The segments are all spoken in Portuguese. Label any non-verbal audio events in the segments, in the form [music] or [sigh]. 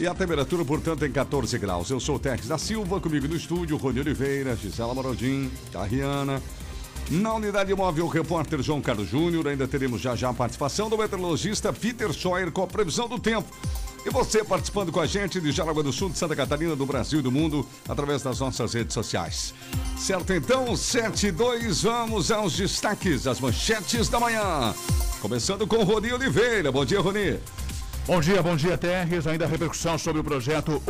E a temperatura, portanto, em 14 graus. Eu sou o Tex da Silva, comigo no estúdio, Rony Oliveira, Gisela Morodin, a Rihanna. Na unidade móvel, o repórter João Carlos Júnior. Ainda teremos já já a participação do meteorologista Peter Scheuer com a previsão do tempo. E você participando com a gente de Jaraguá do Sul, de Santa Catarina, do Brasil e do mundo, através das nossas redes sociais. Certo, então, 7 e 2, vamos aos destaques, as manchetes da manhã. Começando com Rony Oliveira. Bom dia, Rony. Bom dia, bom dia, Terres. Ainda a repercussão sobre o projeto.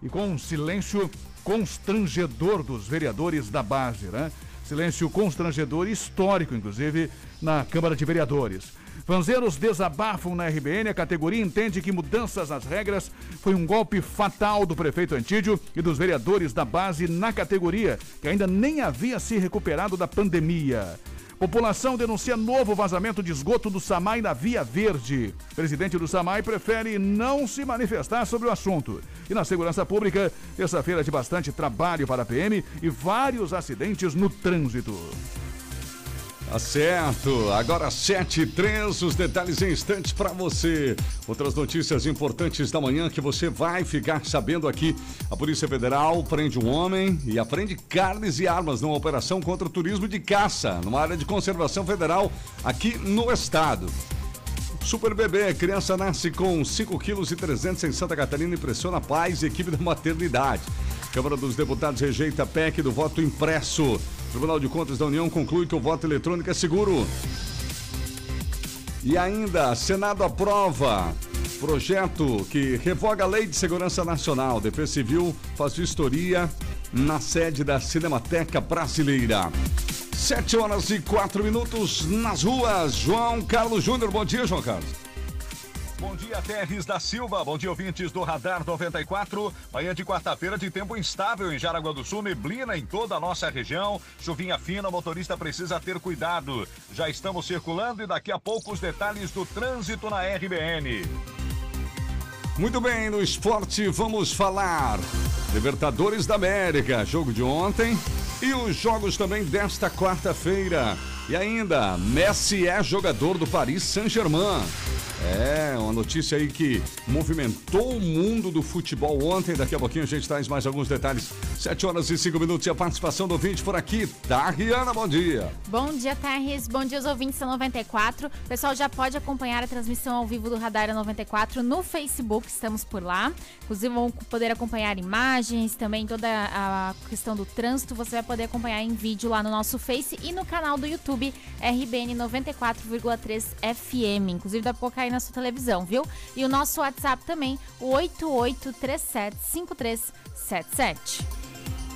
E com um silêncio constrangedor dos vereadores da base, né? Silêncio constrangedor histórico, inclusive, na Câmara de Vereadores. Vanzeiros desabafam na RBN. A categoria entende que mudanças nas regras foi um golpe fatal do prefeito Antídio e dos vereadores da base na categoria, que ainda nem havia se recuperado da pandemia. População denuncia novo vazamento de esgoto do SAMAI na Via Verde. Presidente do SAMAI prefere não se manifestar sobre o assunto. E na segurança pública, terça-feira de bastante trabalho para a PM e vários acidentes no trânsito. Tá certo. Agora 7 e 3, os detalhes em instantes para você. Outras notícias importantes da manhã que você vai ficar sabendo aqui. A Polícia Federal prende um homem e aprende carnes e armas numa operação contra o turismo de caça, numa área de conservação federal aqui no estado. Super bebê, criança nasce com 5 quilos e 300 em Santa Catarina, impressiona pais e equipe da maternidade. Câmara dos Deputados rejeita a PEC do voto impresso. Tribunal de Contas da União conclui que o voto eletrônico é seguro. E ainda, Senado aprova projeto que revoga a Lei de Segurança Nacional. Defesa Civil faz vistoria na sede da Cinemateca Brasileira. Sete horas e quatro minutos nas ruas. João Carlos Júnior, bom dia, João Carlos. Bom dia, Terres da Silva. Bom dia, ouvintes do Radar 94. Manhã de quarta-feira de tempo instável em Jaraguá do Sul, neblina em toda a nossa região. Chuvinha fina, o motorista precisa ter cuidado. Já estamos circulando e daqui a pouco os detalhes do trânsito na RBN. Muito bem, no esporte vamos falar. Libertadores da América, jogo de ontem e os jogos também desta quarta-feira. E ainda, Messi é jogador do Paris Saint-Germain. É, uma notícia aí que movimentou o mundo do futebol ontem. Daqui a pouquinho a gente traz mais alguns detalhes. 7 horas e 5 minutos e a participação do ouvinte por aqui. Tá, Riana, bom dia. Bom dia, Terres. Bom dia aos ouvintes da 94. O pessoal já pode acompanhar a transmissão ao vivo do Radar 94 no Facebook, estamos por lá. Inclusive vão poder acompanhar imagens, também toda a questão do trânsito, você vai poder acompanhar em vídeo lá no nosso Face e no canal do YouTube RBN 94,3 FM. Inclusive dá pra aí na sua televisão, viu? E o nosso WhatsApp também, o 88375377.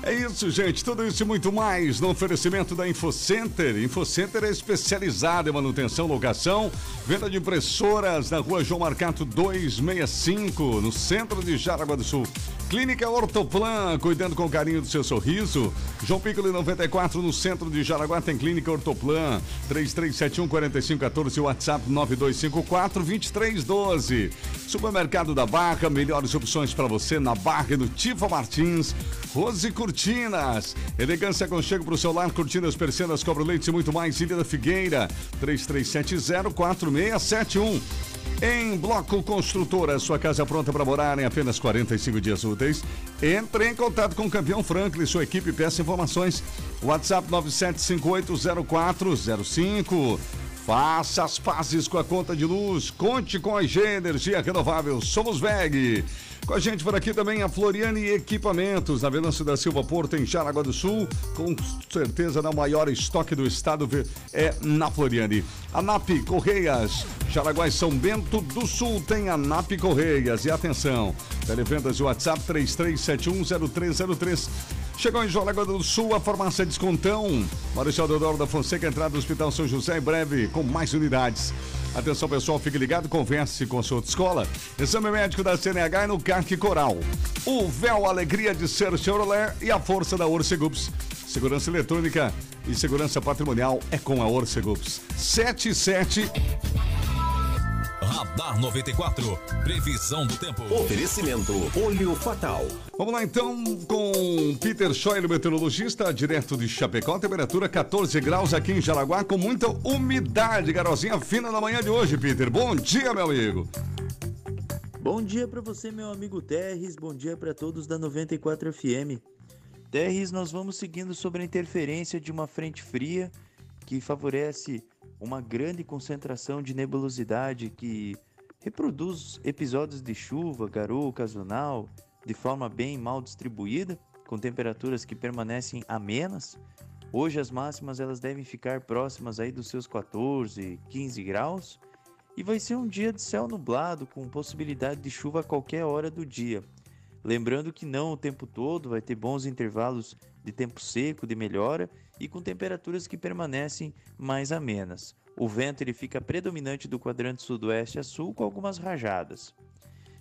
É isso, gente. Tudo isso e muito mais no oferecimento da InfoCenter. InfoCenter é especializada em manutenção, locação, venda de impressoras na rua João Marcato 265, no centro de Jaraguá do Sul. Clínica Ortoplan, cuidando com carinho do seu sorriso. João Piccoli 94, no centro de Jaraguá, tem Clínica Ortoplan. 3371 4514, WhatsApp 9254 2312. Supermercado da Barra, melhores opções para você na Barra e no Tifa Martins. Rose Cortinas, elegância aconchego para o seu lar, cortinas, persianas, cobre leite e muito mais. Ilha da Figueira, 3370 4671. Em Bloco Construtora, sua casa pronta para morar em apenas 45 dias úteis. Entre em contato com o campeão Franklin, sua equipe peça informações. WhatsApp 97580405. Faça as pazes com a conta de luz. Conte com a IG Energia Renovável. Somos VEG. Com a gente por aqui também a Floriane Equipamentos, na Venâncio da Silva Porto, em Jaraguá do Sul. Com certeza, na maior estoque do estado é na Floriane. A NAP Correias, Jaraguá e São Bento do Sul tem a NAP Correias. E atenção, televendas de WhatsApp 33710303. Chegou em Jaraguá do Sul a farmácia Descontão. Marechal Deodoro da Fonseca, entrada do Hospital São José, em breve com mais unidades. Atenção pessoal, fique ligado, converse com a sua escola. Exame médico da CNH no CAC Coral. O véu alegria de ser Chevrolet e a força da Orcegups. Segurança eletrônica e segurança patrimonial é com a Orcegups. 77 Radar 94. Previsão do tempo. Oferecimento Olho Fatal. Vamos lá então com Peter Scheuer, meteorologista, direto de Chapecó. Temperatura 14 graus aqui em Jaraguá, com muita umidade. Garozinha fina na manhã de hoje, Peter. Bom dia, meu amigo. Bom dia para você, meu amigo Terres. Bom dia para todos da 94 FM. Terres, nós vamos seguindo sobre a interferência de uma frente fria que favorece uma grande concentração de nebulosidade que reproduz episódios de chuva, garoa ocasional, de forma bem mal distribuída, com temperaturas que permanecem amenas. Hoje as máximas elas devem ficar próximas aí dos seus 14, 15 graus e vai ser um dia de céu nublado com possibilidade de chuva a qualquer hora do dia. Lembrando que não o tempo todo, vai ter bons intervalos de tempo seco, de melhora e com temperaturas que permanecem mais amenas. O vento ele fica predominante do quadrante sudoeste a sul com algumas rajadas.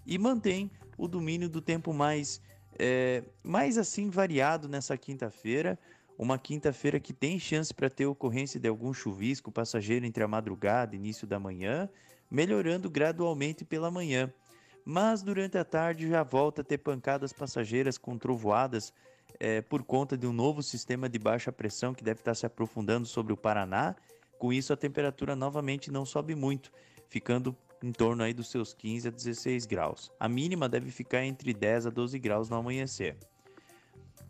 E mantém o domínio do tempo mais, é, mais assim variado nessa quinta-feira. Uma quinta-feira que tem chance para ter ocorrência de algum chuvisco passageiro entre a madrugada e início da manhã, melhorando gradualmente pela manhã. Mas durante a tarde já volta a ter pancadas passageiras com trovoadas é, por conta de um novo sistema de baixa pressão que deve estar se aprofundando sobre o Paraná. Com isso, a temperatura novamente não sobe muito, ficando em torno aí dos seus 15 a 16 graus. A mínima deve ficar entre 10 a 12 graus no amanhecer.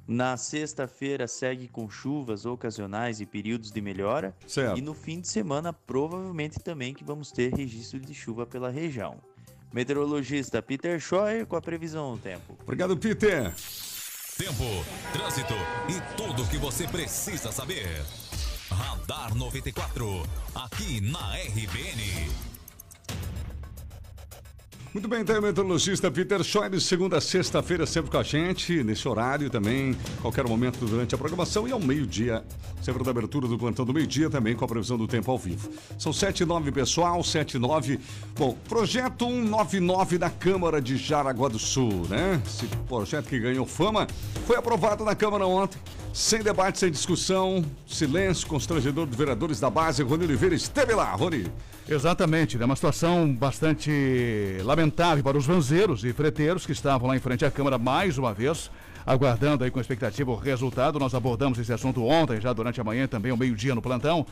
Na sexta-feira segue com chuvas ocasionais e períodos de melhora. Certo. E no fim de semana, provavelmente também que vamos ter registro de chuva pela região. Meteorologista Peter Scheuer com a previsão do tempo. Obrigado, Peter. Tempo, trânsito e tudo o que você precisa saber. Radar 94. Aqui na RBN. Muito bem, então, meteorologista Peter Scheuer, segunda a sexta-feira, sempre com a gente, nesse horário também, qualquer momento durante a programação e ao meio-dia, sempre da abertura do plantão do meio-dia também com a previsão do tempo ao vivo. São 7 e 9, pessoal, 7 e 9. Bom, projeto 199 da Câmara de Jaraguá do Sul, né? Esse projeto que ganhou fama foi aprovado na Câmara ontem. Sem debate, sem discussão, silêncio constrangedor dos vereadores da base. Rony Oliveira esteve lá, Rony. Exatamente, é uma situação bastante lamentável para os vanzeiros e freteiros que estavam lá em frente à Câmara mais uma vez, aguardando aí com expectativa o resultado. Nós abordamos esse assunto ontem, já durante a manhã, também ao meio-dia no plantão.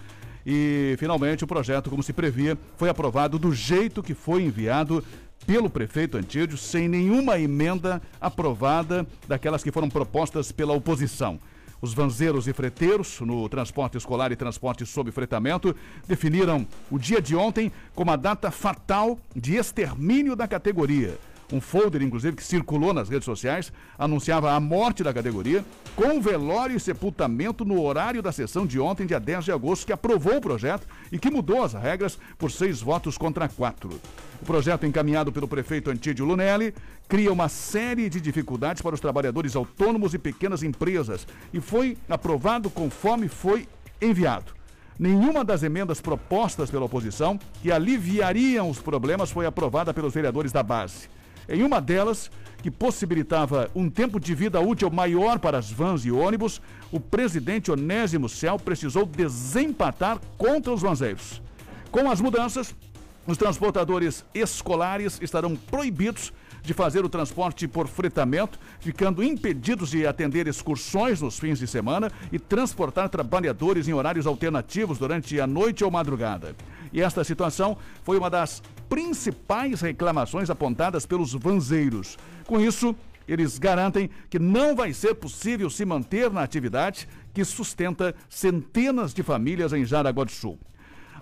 E finalmente o projeto, como se previa, foi aprovado do jeito que foi enviado pelo prefeito Antídio, sem nenhuma emenda aprovada daquelas que foram propostas pela oposição. Os vanzeiros e freteiros, no transporte escolar e transporte sob fretamento, definiram o dia de ontem como a data fatal de extermínio da categoria. Um folder, inclusive, que circulou nas redes sociais, anunciava a morte da categoria, com velório e sepultamento no horário da sessão de ontem, dia 10 de agosto, que aprovou o projeto e que mudou as regras por seis votos contra quatro. O projeto encaminhado pelo prefeito Antídio Lunelli cria uma série de dificuldades para os trabalhadores autônomos e pequenas empresas e foi aprovado conforme foi enviado. Nenhuma das emendas propostas pela oposição que aliviariam os problemas foi aprovada pelos vereadores da base. Em uma delas, que possibilitava um tempo de vida útil maior para as vans e ônibus, o presidente Onésimo Cel precisou desempatar contra os vanzeiros. Com as mudanças, os transportadores escolares estarão proibidos de fazer o transporte por fretamento, ficando impedidos de atender excursões nos fins de semana e transportar trabalhadores em horários alternativos durante a noite ou madrugada. E esta situação foi uma das principais reclamações apontadas pelos vanzeiros. Com isso, eles garantem que não vai ser possível se manter na atividade que sustenta centenas de famílias em Jaraguá do Sul.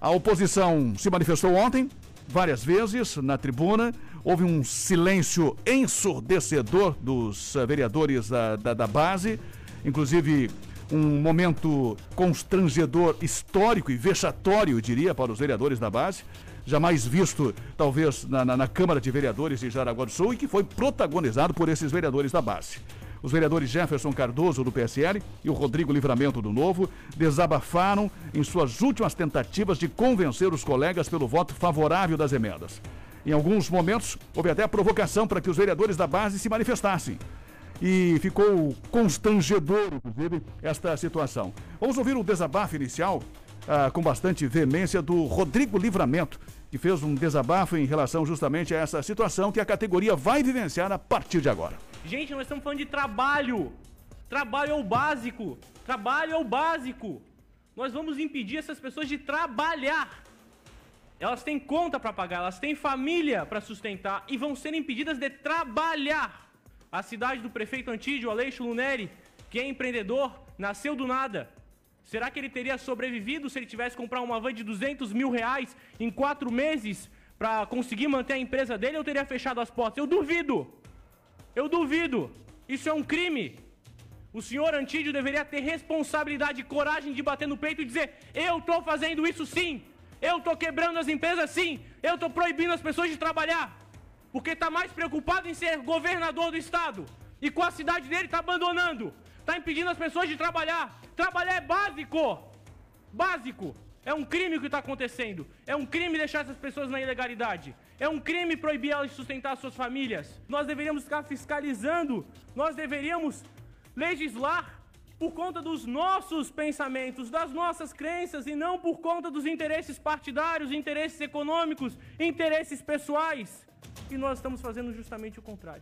A oposição se manifestou ontem, várias vezes, na tribuna. Houve um silêncio ensurdecedor dos uh, vereadores da, da, da base, inclusive um momento constrangedor, histórico e vexatório, diria, para os vereadores da base. Jamais visto, talvez, na, na, na Câmara de Vereadores de Jaraguá do Sul e que foi protagonizado por esses vereadores da base. Os vereadores Jefferson Cardoso, do PSL, e o Rodrigo Livramento, do Novo, desabafaram em suas últimas tentativas de convencer os colegas pelo voto favorável das emendas. Em alguns momentos, houve até a provocação para que os vereadores da base se manifestassem. E ficou constrangedor, inclusive, esta situação. Vamos ouvir o desabafo inicial, ah, com bastante veemência, do Rodrigo Livramento, que fez um desabafo em relação justamente a essa situação que a categoria vai vivenciar a partir de agora. Gente, nós estamos falando de trabalho. Trabalho é o básico. Trabalho é o básico. Nós vamos impedir essas pessoas de trabalhar. Elas têm conta para pagar, elas têm família para sustentar e vão ser impedidas de trabalhar. A cidade do prefeito Antídio Aleixo Luneri, que é empreendedor, nasceu do nada. Será que ele teria sobrevivido se ele tivesse comprar uma van de 200 mil reais em quatro meses para conseguir manter a empresa dele ou teria fechado as portas? Eu duvido. Eu duvido. Isso é um crime. O senhor Antídio deveria ter responsabilidade e coragem de bater no peito e dizer: Eu estou fazendo isso sim. Eu estou quebrando as empresas sim. Eu estou proibindo as pessoas de trabalhar. Porque está mais preocupado em ser governador do estado. E com a cidade dele está abandonando. Está impedindo as pessoas de trabalhar. Trabalhar é básico. Básico. É um crime o que está acontecendo. É um crime deixar essas pessoas na ilegalidade. É um crime proibir elas de sustentar suas famílias. Nós deveríamos ficar fiscalizando. Nós deveríamos legislar por conta dos nossos pensamentos, das nossas crenças e não por conta dos interesses partidários, interesses econômicos, interesses pessoais. E nós estamos fazendo justamente o contrário.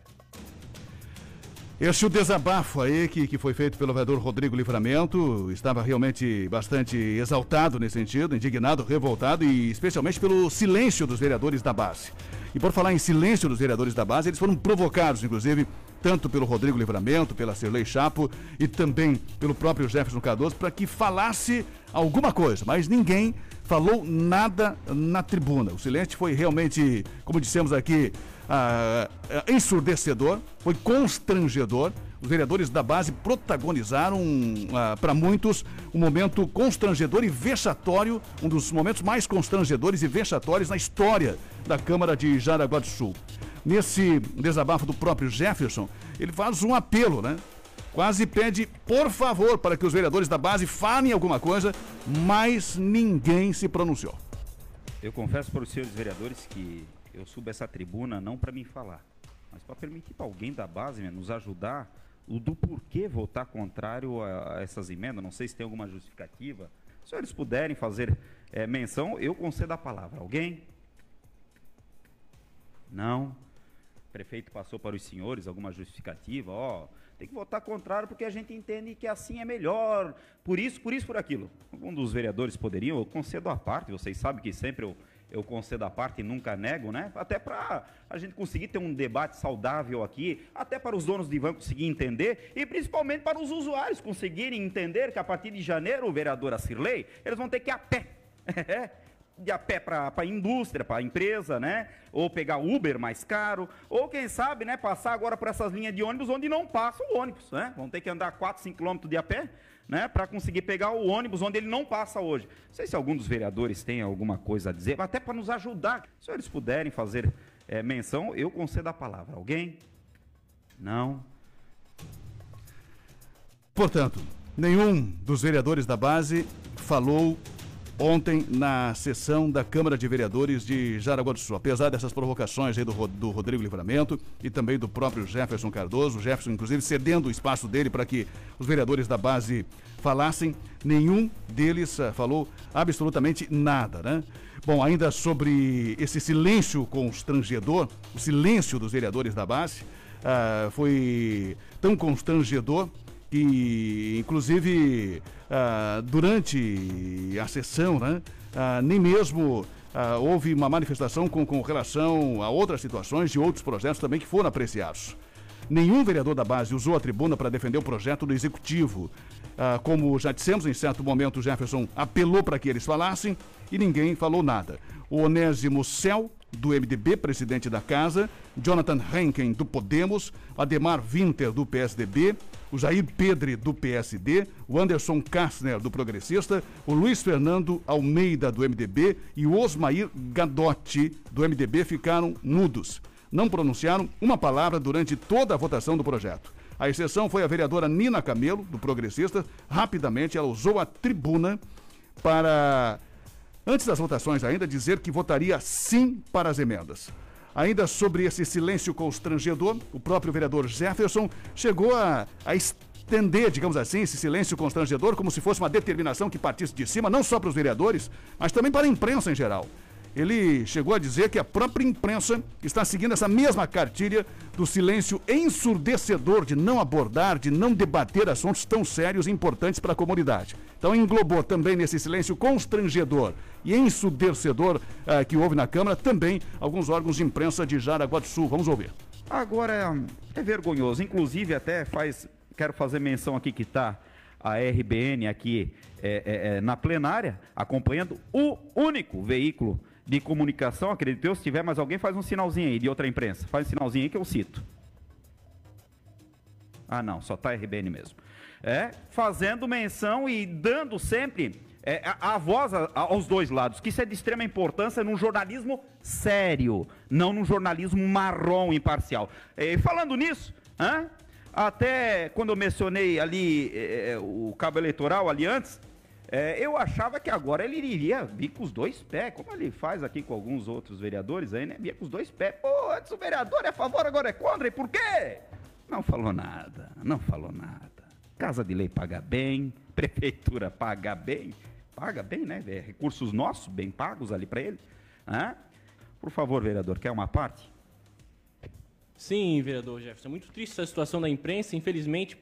Este o desabafo aí que, que foi feito pelo vereador Rodrigo Livramento. Estava realmente bastante exaltado nesse sentido, indignado, revoltado e especialmente pelo silêncio dos vereadores da base. E por falar em silêncio dos vereadores da base, eles foram provocados, inclusive, tanto pelo Rodrigo Livramento, pela Cirlei Chapo e também pelo próprio Jefferson Cardoso, para que falasse alguma coisa, mas ninguém falou nada na tribuna. O silêncio foi realmente, como dissemos aqui, ah, ensurdecedor, foi constrangedor. Os vereadores da base protagonizaram, ah, para muitos, um momento constrangedor e vexatório, um dos momentos mais constrangedores e vexatórios na história da Câmara de Jaraguá do Sul. Nesse desabafo do próprio Jefferson, ele faz um apelo, né? Quase pede, por favor, para que os vereadores da base falem alguma coisa, mas ninguém se pronunciou. Eu confesso para os senhores vereadores que eu subo essa tribuna não para me falar, mas para permitir para alguém da base né, nos ajudar o do porquê votar contrário a, a, essas emendas. Não sei se tem alguma justificativa. Se eles puderem fazer é, menção, eu concedo a palavra. Alguém? Não. O prefeito passou para os senhores alguma justificativa? Ó, oh, tem que votar contrário porque a gente entende que assim é melhor. Por isso, por isso, por aquilo. Um dos vereadores poderiam, eu concedo a parte, vocês sabem que sempre eu eu concedo a parte e nunca nego, né? Até para a gente conseguir ter um debate saudável aqui, até para os donos de van conseguir entender e principalmente para os usuários conseguirem entender que a partir de janeiro, o vereador Acirley, eles vão ter que ir a pé. [laughs] de a pé para a indústria, para a empresa, né? Ou pegar Uber mais caro, ou quem sabe, né, passar agora por essas linhas de ônibus onde não passa o ônibus, né? Vão ter que andar 4, 5 quilômetros de a pé né, para conseguir pegar o ônibus onde ele não passa hoje. Não sei se algum dos vereadores tem alguma coisa a dizer, até para nos ajudar. Se eles puderem fazer é, menção, eu concedo a palavra. Alguém? Não. Portanto, nenhum dos vereadores da base falou ontem na sessão da Câmara de Vereadores de Jaraguá do Sul. Apesar dessas provocações aí do, do Rodrigo Livramento e também do próprio Jefferson Cardoso, o Jefferson inclusive cedendo o espaço dele para que os vereadores da base falassem, nenhum deles uh, falou absolutamente nada, né? Bom, ainda sobre esse silêncio constrangedor, o silêncio dos vereadores da base, uh, foi tão constrangedor que, inclusive, ah, durante a sessão, né, ah, nem mesmo ah, houve uma manifestação com, com relação a outras situações e outros projetos também que foram apreciados. Nenhum vereador da base usou a tribuna para defender o projeto do executivo. Como já dissemos, em certo momento, Jefferson apelou para que eles falassem e ninguém falou nada. O Onésimo Cel do MDB, presidente da casa, Jonathan Henken, do Podemos, Ademar Winter, do PSDB, o Jair Pedre, do PSD, o Anderson Kastner, do Progressista, o Luiz Fernando Almeida, do MDB e o Osmair Gadotti, do MDB, ficaram mudos. Não pronunciaram uma palavra durante toda a votação do projeto. A exceção foi a vereadora Nina Camelo, do Progressista. Rapidamente, ela usou a tribuna para Antes das votações, ainda dizer que votaria sim para as emendas. Ainda sobre esse silêncio constrangedor, o próprio vereador Jefferson chegou a, a estender, digamos assim, esse silêncio constrangedor como se fosse uma determinação que partisse de cima, não só para os vereadores, mas também para a imprensa em geral. Ele chegou a dizer que a própria imprensa está seguindo essa mesma cartilha do silêncio ensurdecedor de não abordar, de não debater assuntos tão sérios e importantes para a comunidade. Então englobou também nesse silêncio constrangedor e ensurdecedor ah, que houve na Câmara também alguns órgãos de imprensa de Jaraguá do Sul. Vamos ouvir. Agora é vergonhoso, inclusive até faz, quero fazer menção aqui que está a RBN aqui é, é, é, na plenária, acompanhando o único veículo de comunicação, acredito eu, se tiver mais alguém, faz um sinalzinho aí de outra imprensa. Faz um sinalzinho aí que eu cito. Ah, não, só tá RBN mesmo. É, fazendo menção e dando sempre é, a, a, voz a, aos dois lados, que isso é de extrema importância num jornalismo sério, não num jornalismo marrom imparcial. E falando nisso, hein, até quando eu mencionei ali é, é, o cabo eleitoral ali antes, é, eu achava que agora ele iria vir com os dois pés, como ele faz aqui com alguns outros vereadores aí, né? Via com os dois pés. Pô, antes o vereador é a favor, agora é contra, e por quê? Não falou nada, não falou nada. Casa de lei paga bem, [laughs] prefeitura paga bem, paga bem, né? É recursos nossos, bem pagos ali para ele. Hã? Por favor, vereador, quer uma parte? Sim, vereador Jefferson. É muito triste essa situação da imprensa. Infelizmente,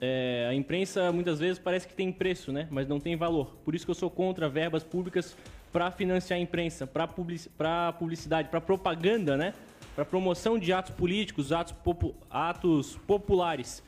é, a imprensa muitas vezes parece que tem preço, né? mas não tem valor. Por isso que eu sou contra verbas públicas para financiar a imprensa, para public, publicidade, para propaganda, né? para promoção de atos políticos, atos, popu, atos populares.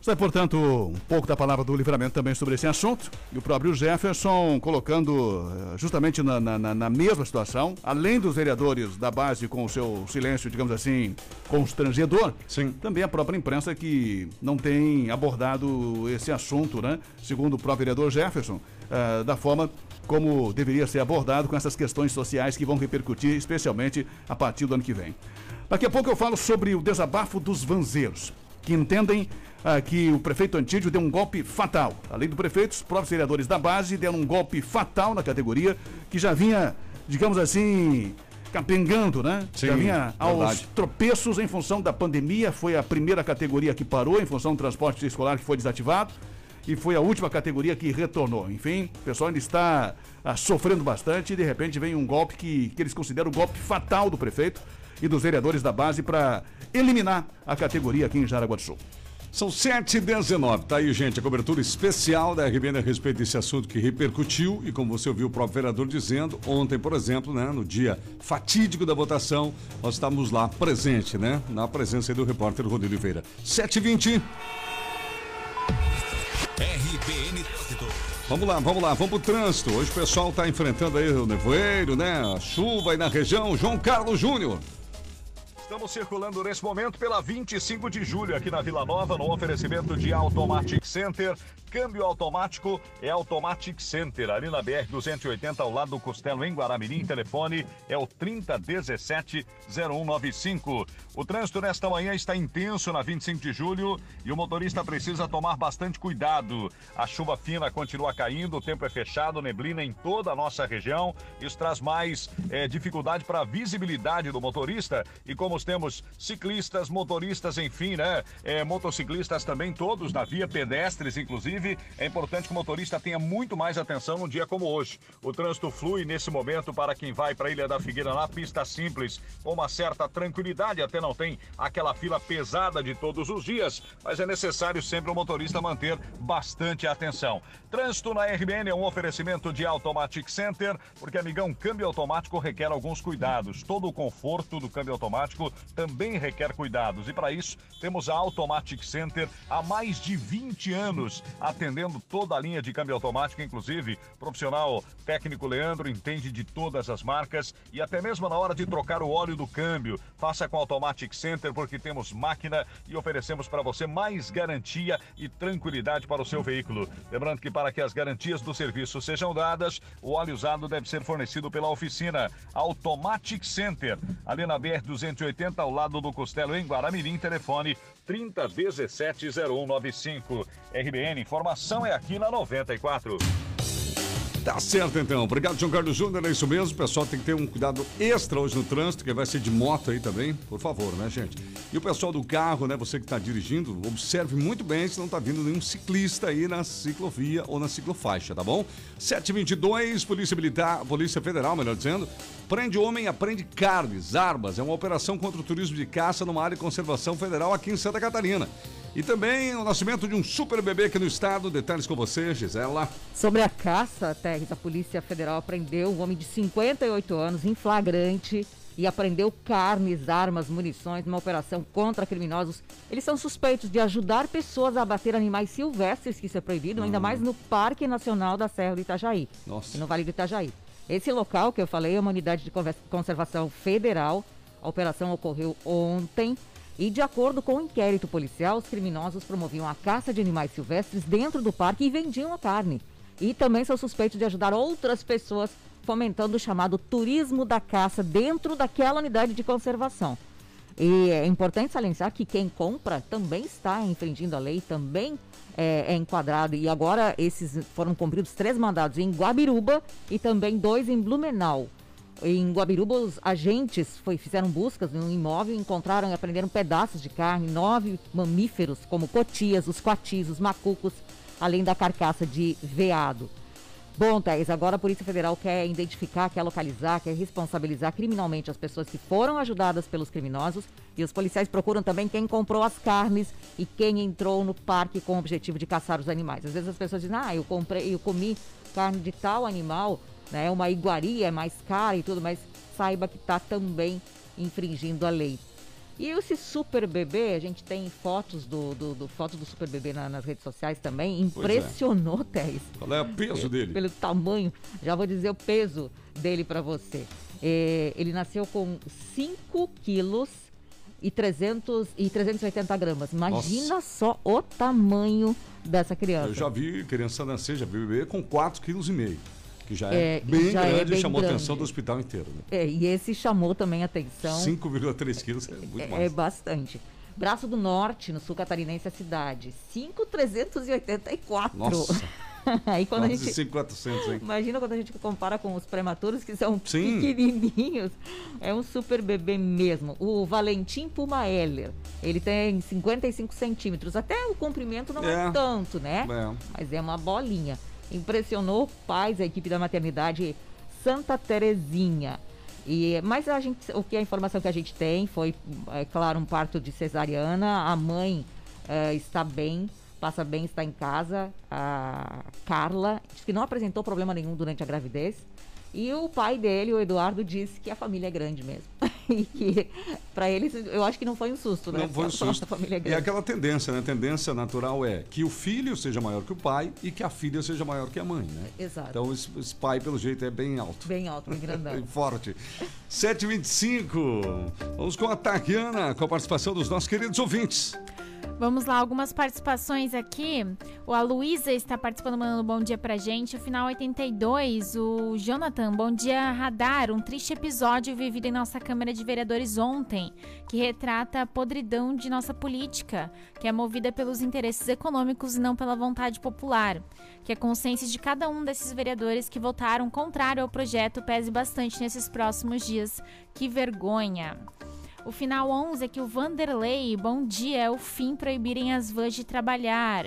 Sai, portanto, um pouco da palavra do livramento também sobre esse assunto. E o próprio Jefferson colocando eh, justamente na, na, na, mesma situação, além dos vereadores da base com o seu silêncio, digamos assim, constrangedor, Sim. também a própria imprensa que não tem abordado esse assunto, né? Segundo o próprio vereador Jefferson, uh, da forma como deveria ser abordado com essas questões sociais que vão repercutir, especialmente a partir do ano que vem. Daqui a pouco eu falo sobre o desabafo dos vanzeiros, que entendem ah, que o prefeito Antídio deu um golpe fatal. Além do prefeito, os próprios vereadores da base deram um golpe fatal na categoria, que já vinha, digamos assim, capengando, né? Sim, já vinha aos verdade. tropeços em função da pandemia. Foi a primeira categoria que parou, em função do transporte escolar que foi desativado. E foi a última categoria que retornou. Enfim, o pessoal ainda está ah, sofrendo bastante e de repente vem um golpe que, que eles consideram o golpe fatal do prefeito e dos vereadores da base para eliminar a categoria aqui em Jaraguá do Sul. São 7 e 19 Tá aí, gente, a cobertura especial da RBN a respeito desse assunto que repercutiu. E como você ouviu o próprio vereador dizendo, ontem, por exemplo, né, no dia fatídico da votação, nós estávamos lá presente, né? Na presença do repórter Rodrigo Oliveira. 7 e 20 RBN. Vamos lá, vamos lá, vamos pro trânsito. Hoje o pessoal está enfrentando aí o nevoeiro, né? A chuva aí na região. João Carlos Júnior. Estamos circulando nesse momento pela 25 de julho aqui na Vila Nova, no oferecimento de Automatic Center. Câmbio automático é Automatic Center, ali na BR-280, ao lado do Costelo, em Guaramirim. Telefone é o 3017-0195. O trânsito nesta manhã está intenso na 25 de julho e o motorista precisa tomar bastante cuidado. A chuva fina continua caindo, o tempo é fechado, neblina em toda a nossa região. Isso traz mais é, dificuldade para a visibilidade do motorista. E como temos ciclistas, motoristas, enfim, né? É, motociclistas também, todos na via, pedestres, inclusive, é importante que o motorista tenha muito mais atenção num dia como hoje. O trânsito flui nesse momento para quem vai para a Ilha da Figueira na pista simples, com uma certa tranquilidade, até não tem aquela fila pesada de todos os dias, mas é necessário sempre o motorista manter bastante atenção. Trânsito na RBN é um oferecimento de Automatic Center, porque, amigão, câmbio automático requer alguns cuidados. Todo o conforto do câmbio automático também requer cuidados. E para isso, temos a Automatic Center há mais de 20 anos, atendendo toda a linha de câmbio automático, inclusive profissional técnico Leandro entende de todas as marcas e até mesmo na hora de trocar o óleo do câmbio. Faça com a Automatic Center porque temos máquina e oferecemos para você mais garantia e tranquilidade para o seu veículo. Lembrando que para que as garantias do serviço sejam dadas, o óleo usado deve ser fornecido pela oficina Automatic Center, ali na BR 280 ao lado do Costelo em Guaramirim, telefone 30170195. RBN, informação é aqui na 94. Tá certo então. Obrigado, João Carlos Júnior. É isso mesmo. O pessoal tem que ter um cuidado extra hoje no trânsito, que vai ser de moto aí também, por favor, né, gente? E o pessoal do carro, né? Você que está dirigindo, observe muito bem se não está vindo nenhum ciclista aí na ciclovia ou na ciclofaixa, tá bom? 722, Polícia Militar, Polícia Federal, melhor dizendo, prende homem, aprende carnes, armas. É uma operação contra o turismo de caça numa área de conservação federal aqui em Santa Catarina. E também o nascimento de um super bebê aqui no estado. Detalhes com você, Gisela. Sobre a caça, a Polícia Federal prendeu um homem de 58 anos em flagrante e apreendeu carnes, armas, munições numa operação contra criminosos. Eles são suspeitos de ajudar pessoas a abater animais silvestres, que isso é proibido, ainda mais no Parque Nacional da Serra do Itajaí, Nossa. no Vale do Itajaí. Esse local que eu falei é uma unidade de conservação federal. A operação ocorreu ontem. E, de acordo com o inquérito policial, os criminosos promoviam a caça de animais silvestres dentro do parque e vendiam a carne. E também são suspeitos de ajudar outras pessoas, fomentando o chamado turismo da caça dentro daquela unidade de conservação. E é importante salientar que quem compra também está infringindo a lei, também é, é enquadrado. E agora esses foram cumpridos três mandados em Guabiruba e também dois em Blumenau. Em Guabiruba, os agentes foi- fizeram buscas no imóvel e encontraram e apreenderam pedaços de carne, nove mamíferos, como cotias, os coatis, os macucos, além da carcaça de veado. Bom, Thais, agora a Polícia Federal quer identificar, quer localizar, quer responsabilizar criminalmente as pessoas que foram ajudadas pelos criminosos e os policiais procuram também quem comprou as carnes e quem entrou no parque com o objetivo de caçar os animais. Às vezes as pessoas dizem, ah, eu comprei, eu comi carne de tal animal, né, uma iguaria, é mais cara e tudo, mas saiba que está também infringindo a lei. E esse super bebê, a gente tem fotos do, do, do- fotos do super bebê na- nas redes sociais também. Pois é. Impressionou, Thais. Qual é o peso dele? Pelo tamanho, já vou dizer o peso dele para você. É, ele nasceu com 5 quilos e, 300, e 380 gramas. Imagina só o tamanho dessa criança. Eu já vi criança nascer, já vi bebê com 4,5 kg. Que já é, É, bem já é grande e bem chamou a atenção do hospital inteiro. Né? É, e esse chamou também a atenção. 5,3 quilos é muito É, mais. bastante. Braço do Norte, no sul catarinense, a cidade. 5,384. Nossa. [laughs] Aí quando a Quase gente. 5,400, hein? Imagina quando a gente compara com os prematuros, que são Sim. pequenininhos. É um super bebê mesmo. O Valentim Puma Heller, ele tem 55 centímetros. Até o comprimento não é, É. tanto, né? É. Mas é uma bolinha. Impressionou pais, a equipe da maternidade Santa Terezinha. E, mas a gente, o que a informação que a gente tem foi, é claro, um parto de cesariana. A mãe eh, está bem, passa bem, está em casa. A Carla diz que não apresentou problema nenhum durante a gravidez. E o pai dele, o Eduardo, disse que a família é grande mesmo. [laughs] e que para eles, eu acho que não foi um susto, né? Não foi um susto. A família é E grande. aquela tendência, né? A tendência natural é que o filho seja maior que o pai e que a filha seja maior que a mãe, né? Exato. Então esse, esse pai, pelo jeito, é bem alto. Bem alto, bem grandão. [laughs] Bem forte. 7h25. Vamos com a Tatiana, com a participação dos nossos queridos ouvintes. Vamos lá, algumas participações aqui. O a Luísa está participando, mandando um bom dia pra gente. O final 82, o Jonathan, bom dia, Radar. Um triste episódio vivido em nossa Câmara de Vereadores ontem, que retrata a podridão de nossa política, que é movida pelos interesses econômicos e não pela vontade popular. Que a consciência de cada um desses vereadores que votaram contrário ao projeto pese bastante nesses próximos dias. Que vergonha. O final 11 é que o Vanderlei, bom dia, é o fim proibirem as vans de trabalhar.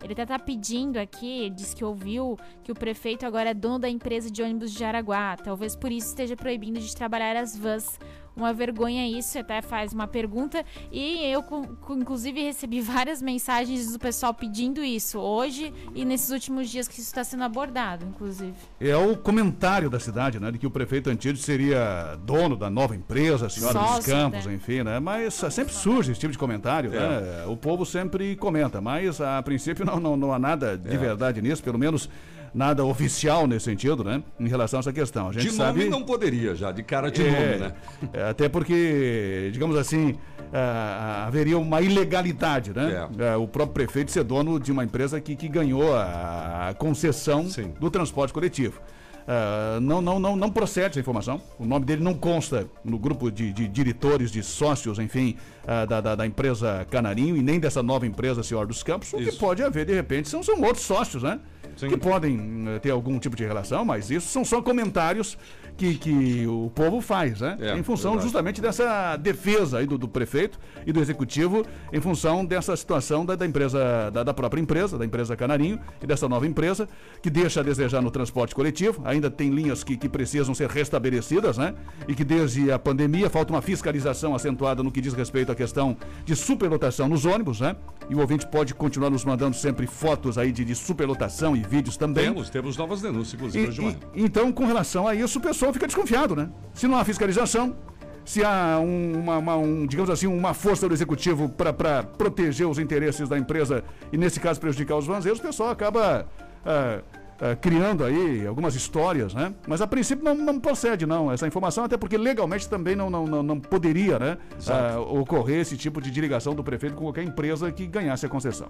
Ele até tá pedindo aqui, diz que ouviu que o prefeito agora é dono da empresa de ônibus de Jaraguá. Talvez por isso esteja proibindo de trabalhar as vans. Uma vergonha isso, até faz uma pergunta. E eu, inclusive, recebi [laughs] várias mensagens do pessoal pedindo isso hoje e nesses últimos dias que isso está sendo abordado, inclusive. É o comentário da cidade, né? De que o prefeito Antídio seria dono da nova empresa, a senhora dos Sócio, Campos, né? enfim, né? Mas ah, sempre surge esse tipo de comentário, né? O povo sempre comenta, mas a princípio [laughs] não, não, não há nada de verdade nisso, pelo menos nada oficial nesse sentido, né? Em relação a essa questão. A gente De sabe... nome não poderia já, de cara de É, nome, né? é, até porque, digamos assim, ah, haveria uma ilegalidade, né? É, o próprio prefeito ser dono de uma empresa que, que ganhou a, concessão Sim. do transporte coletivo. ah, não, não, não, não procede essa informação. O nome dele não consta no grupo de, de diretores, de sócios, enfim, ah, da, da, da empresa Canarinho e nem dessa nova empresa Senhor dos Campos. O que pode haver, de repente, são, são outros sócios, né? Sim. Que podem eh, ter algum tipo de relação, mas isso são só comentários que, que o povo faz, né? É, em função verdade. justamente dessa defesa aí do, do prefeito e do executivo, em função dessa situação da, da empresa, da, da própria empresa, da empresa Canarinho e dessa nova empresa, que deixa a desejar no transporte coletivo. Ainda tem linhas que, que precisam ser restabelecidas, né? E que desde a pandemia falta uma fiscalização acentuada no que diz respeito à questão de superlotação nos ônibus, né? E o ouvinte pode continuar nos mandando sempre fotos aí de, de superlotação e vídeos também. Temos, temos novas denúncias, inclusive, E- hoje e- então, com relação a isso, o fica desconfiado, né? Se não há fiscalização, se há um- uma, uma- um, digamos assim, uma força do executivo para proteger os interesses da empresa e, nesse caso, prejudicar os vanzeiros, o pessoal acaba ah, ah, criando aí algumas histórias, né? Mas a princípio não, não procede, não, essa informação, até porque legalmente também não, não, não, não poderia, né? ah, ocorrer esse tipo de ligação do prefeito com qualquer empresa que ganhasse a concessão.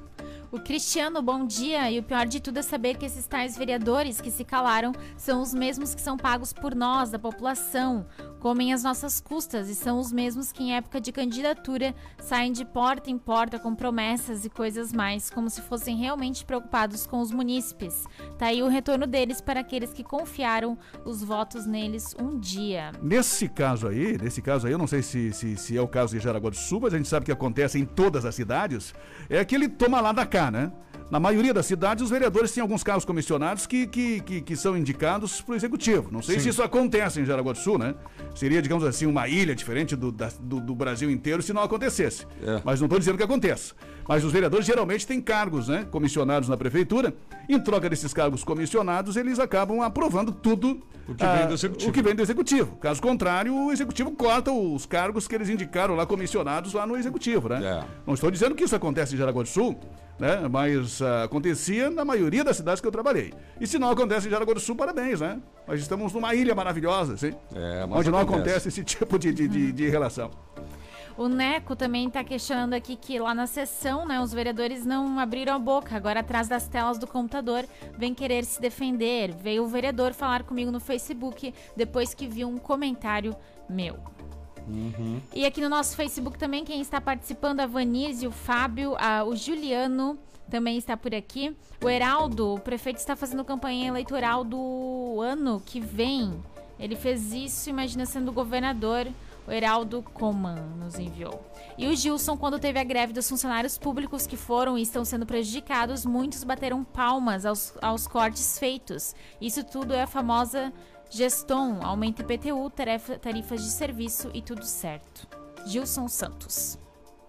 O Cristiano, bom dia. E o pior de tudo é saber que esses tais vereadores que se calaram são os mesmos que são pagos por nós, da população, comem as nossas custas e são os mesmos que, em época de candidatura, saem de porta em porta com promessas e coisas mais, como se fossem realmente preocupados com os munícipes. Tá aí o retorno deles para aqueles que confiaram os votos neles um dia. Nesse caso aí, nesse caso aí, eu não sei se, se, se é o caso de Jaraguá do Sul, mas a gente sabe que acontece em todas as cidades, é que ele toma lá da cá, né? Na maioria das cidades, os vereadores têm alguns cargos comissionados que, que, que, que são indicados para o executivo. Não sei Sim. se isso acontece em Jaraguá do Sul, né? Seria, digamos assim, uma ilha diferente do, da- do, do Brasil inteiro se não acontecesse. É. Mas não estou dizendo que aconteça. Mas os vereadores geralmente têm cargos, né? Comissionados na prefeitura. Em troca desses cargos comissionados, eles acabam aprovando tudo O que vem ah, do executivo. o que vem do executivo. Caso contrário, o executivo corta os cargos que eles indicaram lá comissionados lá no executivo, né? É. Não estou dizendo que isso acontece em Jaraguá do Sul, né? Mas ah, acontecia na maioria das cidades que eu trabalhei. E se não acontece em Jaraguá do Sul, parabéns, né? Nós estamos numa ilha maravilhosa, sim? É, mas onde não acontece. acontece esse [laughs] tipo de, de, de, de relação. O Neco também está questionando aqui que lá na sessão, né, os vereadores não abriram a boca. Agora, atrás das telas do computador, vem querer se defender. Veio o vereador falar comigo no Facebook depois que viu um comentário meu. E aqui no nosso Facebook também, quem está participando, a Vanise, o Fábio, a- o Juliano também está por aqui. O Heraldo, o prefeito está fazendo campanha eleitoral do ano que vem. Ele fez isso, imagina sendo governador. O Heraldo Coman nos enviou. E o Gilson, quando teve a greve dos funcionários públicos que foram e estão sendo prejudicados, muitos bateram palmas aos, aos cortes feitos. Isso tudo é a famosa Geston, aumento IPTU, tarifas de serviço e tudo certo. Gilson Santos.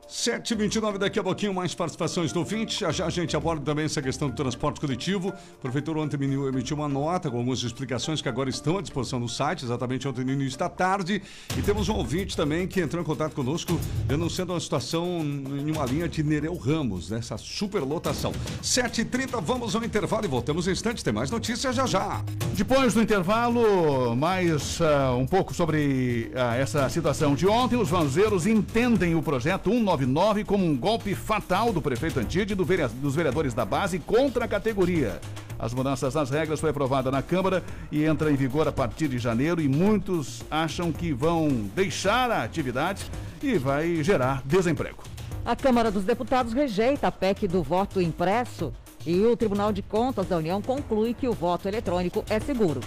7h29, daqui a pouquinho mais participações do 20. Já já a gente aborda também essa questão do transporte coletivo. O prefeitura ontem emitiu uma nota com algumas explicações que agora estão à disposição no site, exatamente ontem no início da tarde. E temos um ouvinte também que entrou em contato conosco, denunciando uma situação em uma linha de Nereu Ramos, nessa superlotação. 7h30, vamos ao intervalo e voltamos em instantes. Tem mais notícias já já. Depois do intervalo, mais ah, um pouco sobre ah, essa situação de ontem. Os vanzeiros entendem o projeto 199 como um golpe fatal do prefeito Antide e do dos vereadores da base contra a categoria. As mudanças nas regras foi aprovada na Câmara e entra em vigor a partir de janeiro e muitos acham que vão deixar a atividade e vai gerar desemprego. A Câmara dos Deputados rejeita a PEC do voto impresso e o Tribunal de Contas da União conclui que o voto eletrônico é seguro.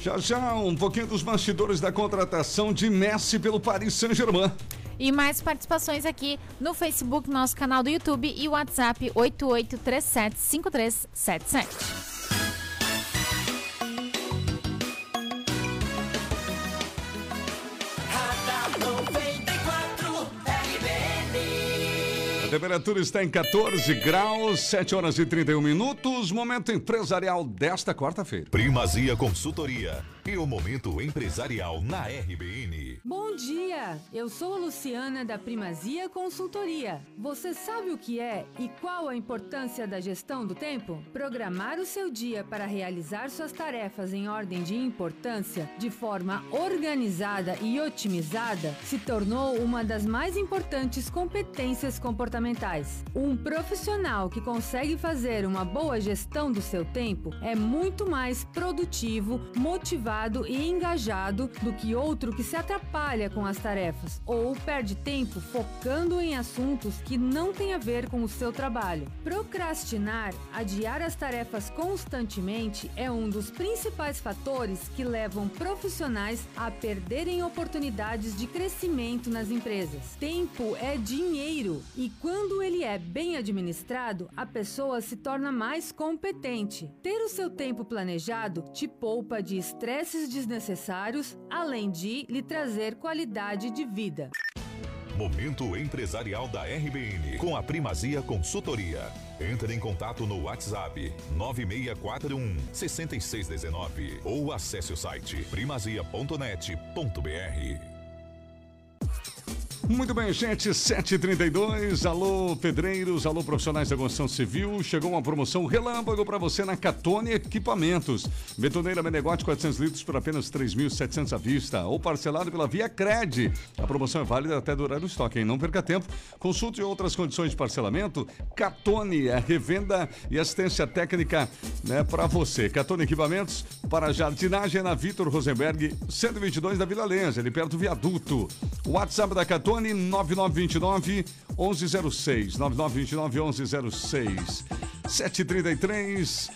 Já já um pouquinho dos bastidores da contratação de Messi pelo Paris Saint-Germain. E mais participações aqui no Facebook, nosso canal do YouTube e WhatsApp 88375377. A temperatura está em 14 graus, 7 horas e 31 minutos. Momento empresarial desta quarta-feira. Primazia Consultoria e o Momento Empresarial na RBN. Bom dia! Eu sou a Luciana da Primazia Consultoria. Você sabe o que é e qual a importância da gestão do tempo? Programar o seu dia para realizar suas tarefas em ordem de importância, de forma organizada e otimizada, se tornou uma das mais importantes competências comportamentais. Um profissional que consegue fazer uma boa gestão do seu tempo é muito mais produtivo, motivado e engajado do que outro que se atrapalha com as tarefas ou perde tempo focando em assuntos que não têm a ver com o seu trabalho. Procrastinar, adiar as tarefas constantemente é um dos principais fatores que levam profissionais a perderem oportunidades de crescimento nas empresas. Tempo é dinheiro e quando ele é bem administrado, a pessoa se torna mais competente. Ter o seu tempo planejado te poupa de estresses desnecessários, além de lhe trazer qualidade de vida. Momento empresarial da RBN com a Primazia Consultoria. Entre em contato no WhatsApp 9641 6619 ou acesse o site primazia.net.br. Muito bem, gente, 7h32. Alô, pedreiros, alô, profissionais da construção civil. Chegou uma promoção relâmpago para você na Catone Equipamentos. Betoneira Menegote 400 litros por apenas 3.700 à vista ou parcelado pela Via Cred. A promoção é válida até durar o estoque, hein? Não perca tempo. Consulte outras condições de parcelamento. Catone é revenda e assistência técnica né, para você. Catone Equipamentos para jardinagem na Vitor Rosenberg, 122 da Vila Lenza, ali perto do viaduto. WhatsApp da Catone Telefone 9929 1106. 9929 1106. 733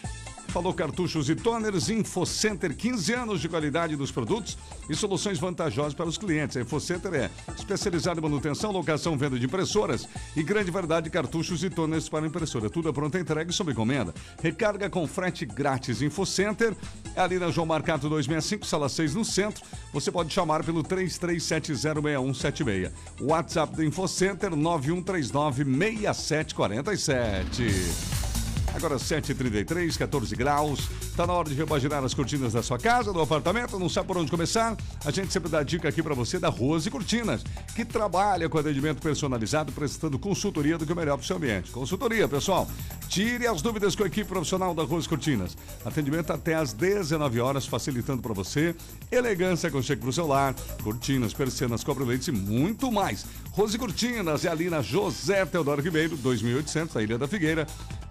Falou cartuchos e toners, InfoCenter, 15 anos de qualidade dos produtos e soluções vantajosas para os clientes. A InfoCenter é especializada em manutenção, locação, venda de impressoras e grande variedade de cartuchos e toners para impressora. Tudo é pronta entrega e sob encomenda. Recarga com frete grátis. InfoCenter é ali na João Marcato 265, sala 6 no centro. Você pode chamar pelo 33706176. WhatsApp do InfoCenter 9139 6747. Agora 7h33, 14 graus. Tá na hora de repaginar as cortinas da sua casa, do apartamento, não sabe por onde começar? A gente sempre dá dica aqui para você da Rose Cortinas, que trabalha com atendimento personalizado, prestando consultoria do que é melhor para o seu ambiente. Consultoria, pessoal. Tire as dúvidas com a equipe profissional da Rose Cortinas. Atendimento até às 19 horas, facilitando para você. Elegância cheque para o celular, cortinas, persianas, cobre-leites e muito mais. Rose Cortinas é ali na José Teodoro Ribeiro, 2800, a Ilha da Figueira.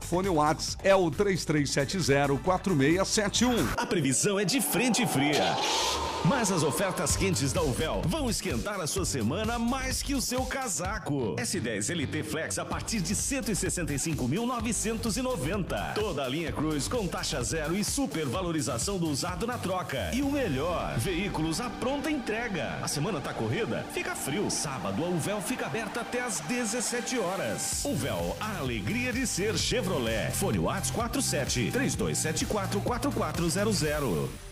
Fone Whats é o 3370-4671. A previsão é de frente fria. Mas as ofertas quentes da Uvel vão esquentar a sua semana mais que o seu casaco. S10 LT Flex a partir de 165.990. Toda a linha Cruz com taxa zero e supervalorização do usado na troca. E o melhor, veículos à pronta entrega. A semana tá corrida? Fica frio. Sábado a Uvel fica aberta até às 17 horas. Uvel, a alegria de ser Chevrolet. Fone Whats 47 3274 4400.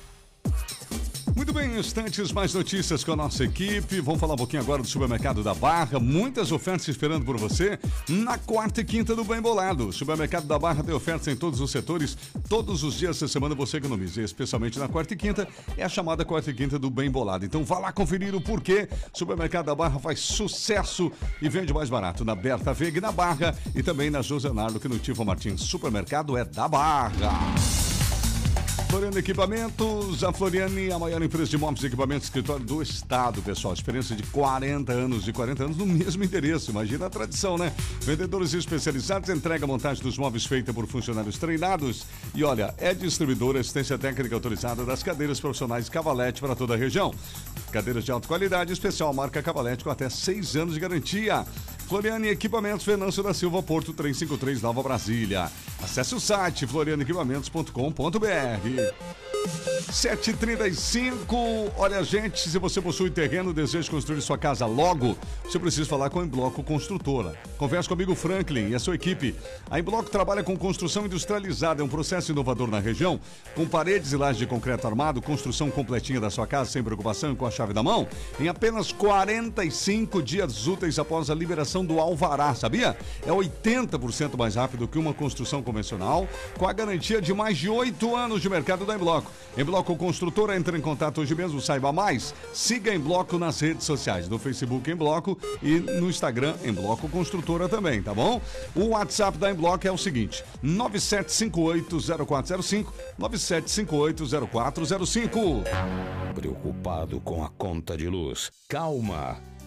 Muito bem, instantes, mais notícias com a nossa equipe. Vamos falar um pouquinho agora do supermercado da Barra. Muitas ofertas esperando por você na quarta e quinta do Bem Bolado. Supermercado da Barra tem ofertas em todos os setores. Todos os dias da semana você economiza, especialmente na quarta e quinta. É a chamada quarta e quinta do Bem Bolado. Então vá lá conferir o porquê. Supermercado da Barra faz sucesso e vende mais barato na Berta Veg na Barra e também na José Nardo, que no Tivo Martins. Supermercado é da Barra. Floriano Equipamentos, a Floriane, a maior empresa de móveis e equipamentos escritório do estado, pessoal. Experiência de 40 anos, de 40 anos no mesmo endereço. Imagina a tradição, né? Vendedores especializados, entrega montagem dos móveis feita por funcionários treinados. E olha, é distribuidora assistência técnica autorizada das cadeiras profissionais Cavalete para toda a região. Cadeiras de alta qualidade, especial marca Cavalete com até 6 anos de garantia. Floriane Equipamentos, Venâncio da Silva, Porto 353, Nova Brasília. Acesse o site florianequipamentos.com.br. 735. Olha, gente, se você possui terreno e deseja construir sua casa logo, você precisa falar com a Embloco Construtora. Converse comigo, Franklin, e a sua equipe. A Embloco trabalha com construção industrializada, é um processo inovador na região, com paredes e lajes de concreto armado, construção completinha da sua casa sem preocupação e com a chave da mão, em apenas 45 dias úteis após a liberação do alvará, sabia? É 80% mais rápido que uma construção convencional, com a garantia de mais de 8 anos de mercado da Embloco. Em Bloco Construtora, entre em contato hoje mesmo, saiba mais. Siga em Bloco nas redes sociais, no Facebook em Bloco e no Instagram em Bloco Construtora também, tá bom? O WhatsApp da Embloco é o seguinte: 97580405, 97580405. Preocupado com a conta de luz? Calma!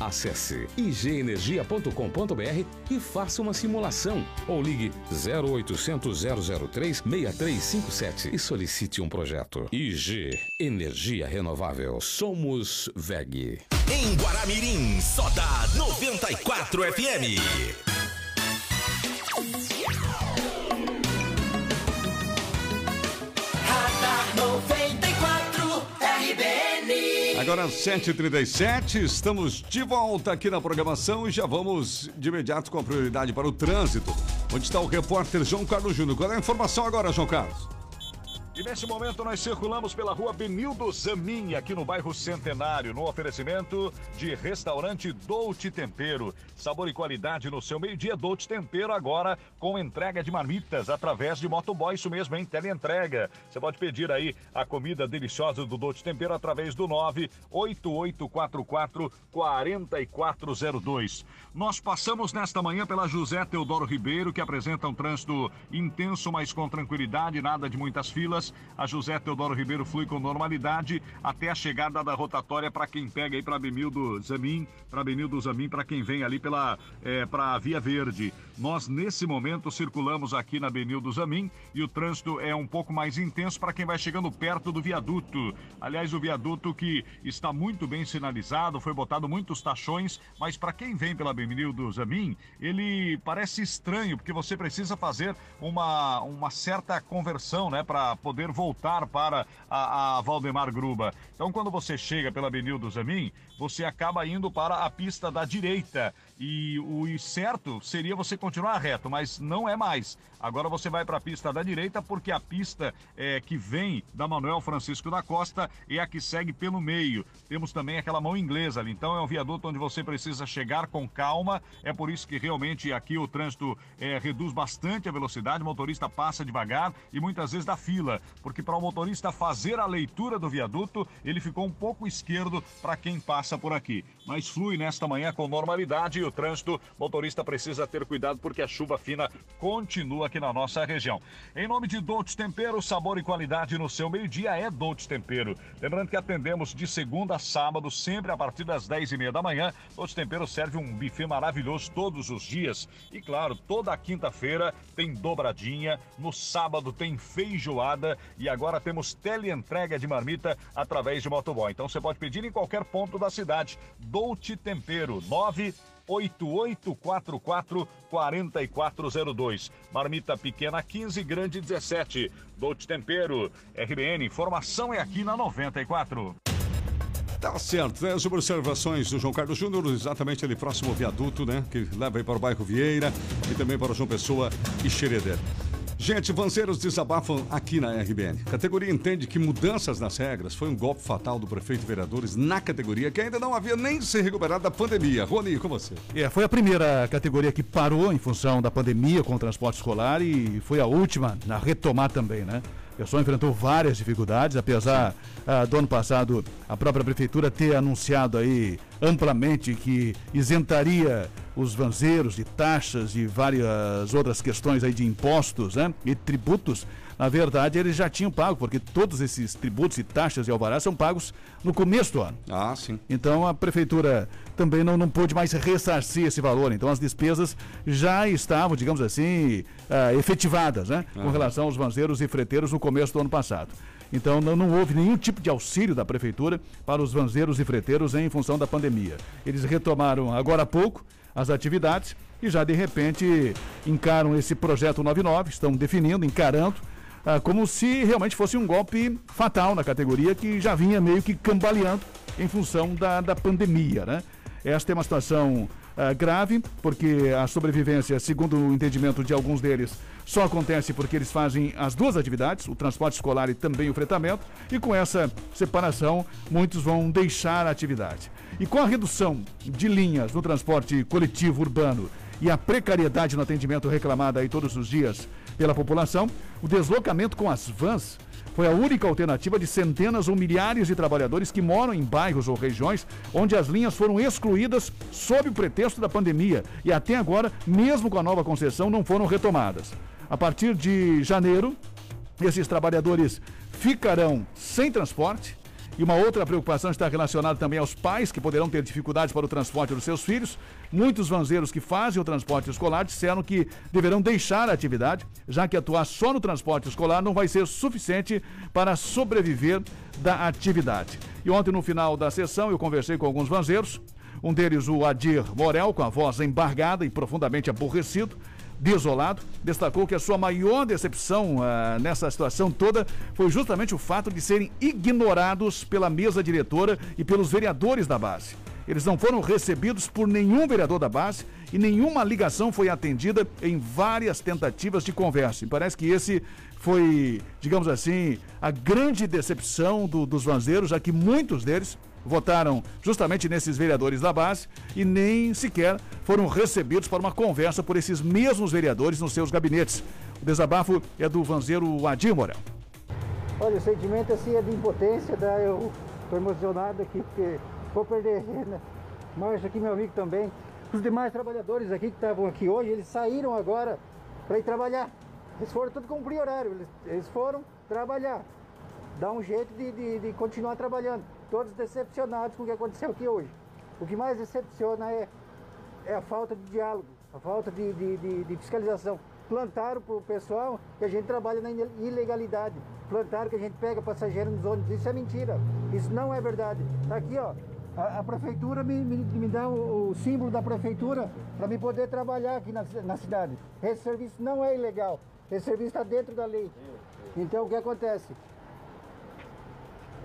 Acesse igenergia.com.br e faça uma simulação ou ligue 0800 003 6357 e solicite um projeto. IG Energia Renovável. Somos VEG. Em Guaramirim, só dá 94 FM. Agora 7h37, estamos de volta aqui na programação e já vamos de imediato com a prioridade para o trânsito. Onde está o repórter João Carlos Júnior? Qual é a informação agora, João Carlos? E nesse momento nós circulamos pela rua Benildo Zamin, aqui no bairro Centenário, no oferecimento de restaurante Dolce Tempero. Sabor e qualidade no seu meio-dia, Dolce Tempero agora com entrega de marmitas através de motoboy, isso mesmo, hein? Teleentrega. Você pode pedir aí a comida deliciosa do Dolce Tempero através do 98844 4402. Nós passamos nesta manhã pela José Teodoro Ribeiro, que apresenta um trânsito intenso, mas com tranquilidade, nada de muitas filas. A José Teodoro Ribeiro flui com normalidade até a chegada da rotatória para quem pega aí para Benildo Zamin, para Benildo Zamin, para quem vem ali pela é, para Via Verde. Nós nesse momento circulamos aqui na Benildo Zamin e o trânsito é um pouco mais intenso para quem vai chegando perto do viaduto. Aliás, o viaduto que está muito bem sinalizado, foi botado muitos tachões, mas para quem vem pela Benildo Zamin, ele parece estranho porque você precisa fazer uma, uma certa conversão, né, para poder voltar para a, a Valdemar Gruba. Então, quando você chega pela Benildo Zamin, você acaba indo para a pista da direita. E o certo seria você continuar reto, mas não é mais. Agora você vai para a pista da direita, porque a pista é, que vem da Manuel Francisco da Costa é a que segue pelo meio. Temos também aquela mão inglesa ali. Então é um viaduto onde você precisa chegar com calma. É por isso que realmente aqui o trânsito é, reduz bastante a velocidade. O motorista passa devagar e muitas vezes dá fila, porque para o motorista fazer a leitura do viaduto, ele ficou um pouco esquerdo para quem passa por aqui. Mas flui nesta manhã com normalidade e o trânsito, motorista precisa ter cuidado porque a chuva fina continua aqui na nossa região. Em nome de Dolce Tempero, sabor e qualidade no seu meio-dia é Dolce Tempero. Lembrando que atendemos de segunda a sábado, sempre a partir das 10 e meia da manhã. Dolce Tempero serve um buffet maravilhoso todos os dias. E claro, toda quinta-feira tem dobradinha, no sábado tem feijoada e agora temos teleentrega de marmita através de motoboy. Então você pode pedir em qualquer ponto da cidade. Dolce Tempero, 9 8844 4402. Marmita pequena 15, grande 17. Dolce Tempero. RBN, informação é aqui na 94. Tá certo, né? As observações do João Carlos Júnior, exatamente ali próximo ao viaduto, né? Que leva aí para o bairro Vieira e também para o João Pessoa e Xereder. Gente, vanzeiros desabafam aqui na RBN. A categoria entende que mudanças nas regras foi um golpe fatal do prefeito e vereadores na categoria que ainda não havia nem se recuperado da pandemia. Rony, com você. É, foi a primeira categoria que parou em função da pandemia com o transporte escolar e foi a última a retomar também, né? O pessoal enfrentou várias dificuldades, apesar ah, do ano passado a própria prefeitura ter anunciado aí amplamente que isentaria os vanzeiros de taxas e várias outras questões aí de impostos né, e tributos. Na verdade, eles já tinham pago, porque todos esses tributos e taxas e alvarás são pagos no começo do ano. Ah, sim. Então a prefeitura também não, não pôde mais ressarcir esse valor. Então as despesas já estavam, digamos assim, ah, efetivadas, né? Com Aham. relação aos vanzeiros e freteiros no começo do ano passado. Então não, não houve nenhum tipo de auxílio da prefeitura para os vanzeiros e freteiros em função da pandemia. Eles retomaram agora há pouco as atividades e já de repente encaram esse projeto 99, estão definindo, encarando, ah, como se realmente fosse um golpe fatal na categoria que já vinha meio que cambaleando em função da, da pandemia, né? Esta é uma situação ah, grave, porque a sobrevivência, segundo o entendimento de alguns deles, só acontece porque eles fazem as duas atividades, o transporte escolar e também o fretamento, e com essa separação, muitos vão deixar a atividade. E com a redução de linhas no transporte coletivo urbano e a precariedade no atendimento reclamada aí todos os dias pela população, o deslocamento com as vans foi a única alternativa de centenas ou milhares de trabalhadores que moram em bairros ou regiões onde as linhas foram excluídas sob o pretexto da pandemia e até agora, mesmo com a nova concessão, não foram retomadas. A partir de janeiro, esses trabalhadores ficarão sem transporte. E uma outra preocupação está relacionada também aos pais que poderão ter dificuldades para o transporte dos seus filhos. Muitos vanzeiros que fazem o transporte escolar disseram que deverão deixar a atividade, já que atuar só no transporte escolar não vai ser suficiente para sobreviver da atividade. E ontem, no final da sessão, eu conversei com alguns vanzeiros. Um deles, o Adir Morel, com a voz embargada e profundamente aborrecido desolado, destacou que a sua maior decepção ah, nessa situação toda foi justamente o fato de serem ignorados pela mesa diretora e pelos vereadores da base. Eles não foram recebidos por nenhum vereador da base e nenhuma ligação foi atendida em várias tentativas de conversa. E parece que esse foi, digamos assim, a grande decepção do- dos vanzeiros, já que muitos deles votaram justamente nesses vereadores da base e nem sequer foram recebidos para uma conversa por esses mesmos vereadores nos seus gabinetes. O desabafo é do vanzeiro Adir Morel. Olha, o sentimento assim é de impotência, tá? eu estou emocionado aqui porque vou perder renda. Márcio aqui, meu amigo também. Os demais trabalhadores aqui que estavam aqui hoje, eles saíram agora para ir trabalhar. Eles foram tudo cumprir horário, eles, eles foram trabalhar. Dá um jeito de, de- de continuar trabalhando. Todos decepcionados com o que aconteceu aqui hoje. O que mais decepciona é, é a falta de diálogo, a falta de, de- de- de fiscalização. Plantaram para o pessoal que a gente trabalha na ile- ilegalidade. Plantaram que a gente pega passageiro nos ônibus. Isso é mentira. Isso não é verdade. Tá aqui, ó. A, a prefeitura me, me, me dá o, o símbolo da prefeitura para me poder trabalhar aqui na, na cidade. Esse serviço não é ilegal. Esse serviço está dentro da lei. Então o que acontece?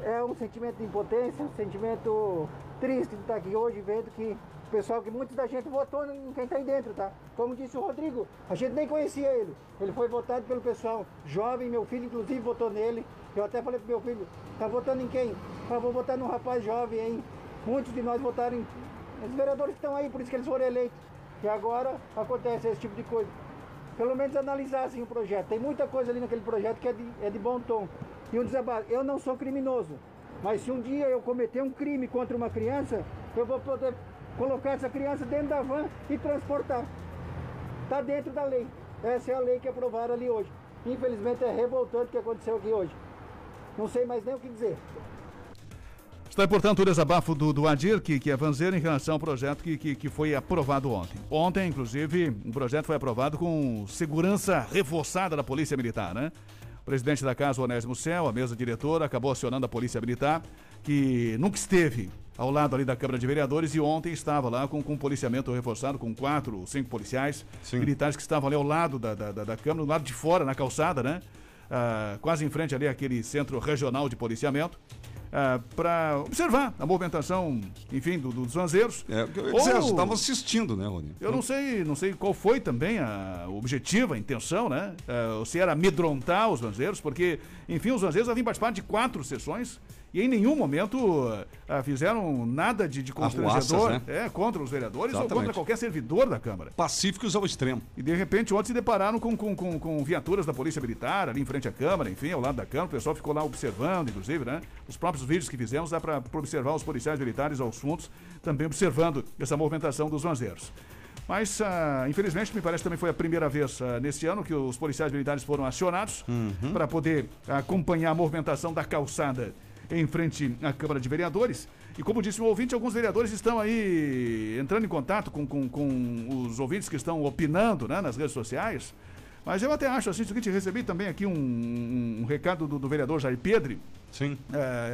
É um sentimento de impotência, um sentimento triste de estar aqui hoje vendo que o pessoal, que muita da gente votou em quem está aí dentro, tá? Como disse o Rodrigo, a gente nem conhecia ele. Ele foi votado pelo pessoal jovem, meu filho inclusive votou nele. Eu até falei pro meu filho, tá votando em quem? Ah, vou votar num rapaz jovem, hein? Muitos de nós votaram em. Os vereadores estão aí, por isso que eles foram eleitos. E agora acontece esse tipo de coisa. Pelo menos analisassem o projeto. Tem muita coisa ali naquele projeto que é de, é de bom tom. E um desabafo. Eu não sou criminoso. Mas se um dia eu cometer um crime contra uma criança, eu vou poder colocar essa criança dentro da van e transportar. Está dentro da lei. Essa é a lei que aprovaram ali hoje. Infelizmente é revoltante o que aconteceu aqui hoje. Não sei mais nem o que dizer. Está portanto, o desabafo do, do Adir, que, que é vanzeiro, em relação ao projeto que, que, que foi aprovado ontem. Ontem, inclusive, o projeto foi aprovado com segurança reforçada da Polícia Militar, né? Presidente da casa, Onésimo Céu, a mesa diretora, acabou acionando a Polícia Militar, que nunca esteve ao lado ali da Câmara de Vereadores e ontem estava lá com, com um policiamento reforçado, com quatro, cinco policiais militares que estavam ali ao lado da, da, da- da Câmara, do lado de fora, na calçada, né? Ah, quase em frente ali àquele centro regional de policiamento. para observar a movimentação, enfim, do- dos vanzeiros. É, porque eu estava assistindo, né, Rony? eu não sei, não sei qual foi também a, o objetivo, a intenção, né? Ou se era amedrontar os vanzeiros, porque, enfim, os vanzeiros haviam participado de quatro sessões e em nenhum momento ah, fizeram nada de, de constrangedor Arruaças, né? é, contra os vereadores ou Exatamente. contra qualquer servidor da Câmara. Pacíficos ao extremo. E de repente ontem se depararam com, com, com, com viaturas da Polícia Militar ali em frente à Câmara, enfim, ao lado da Câmara. O pessoal ficou lá observando, inclusive, né? Os próprios vídeos que fizemos dá para observar os policiais militares aos fundos também observando essa movimentação dos vanzeiros. Mas, ah, infelizmente, me parece que também foi a primeira vez ah, neste ano que os policiais militares foram acionados para poder acompanhar a movimentação da calçada em frente à Câmara de Vereadores. E como disse o ouvinte, alguns vereadores estão aí entrando em contato com, com, com os ouvintes que estão opinando né, nas redes sociais. Mas eu até acho assim, o seguinte, recebi também aqui um, um recado do, do vereador Jair Pedre. Sim.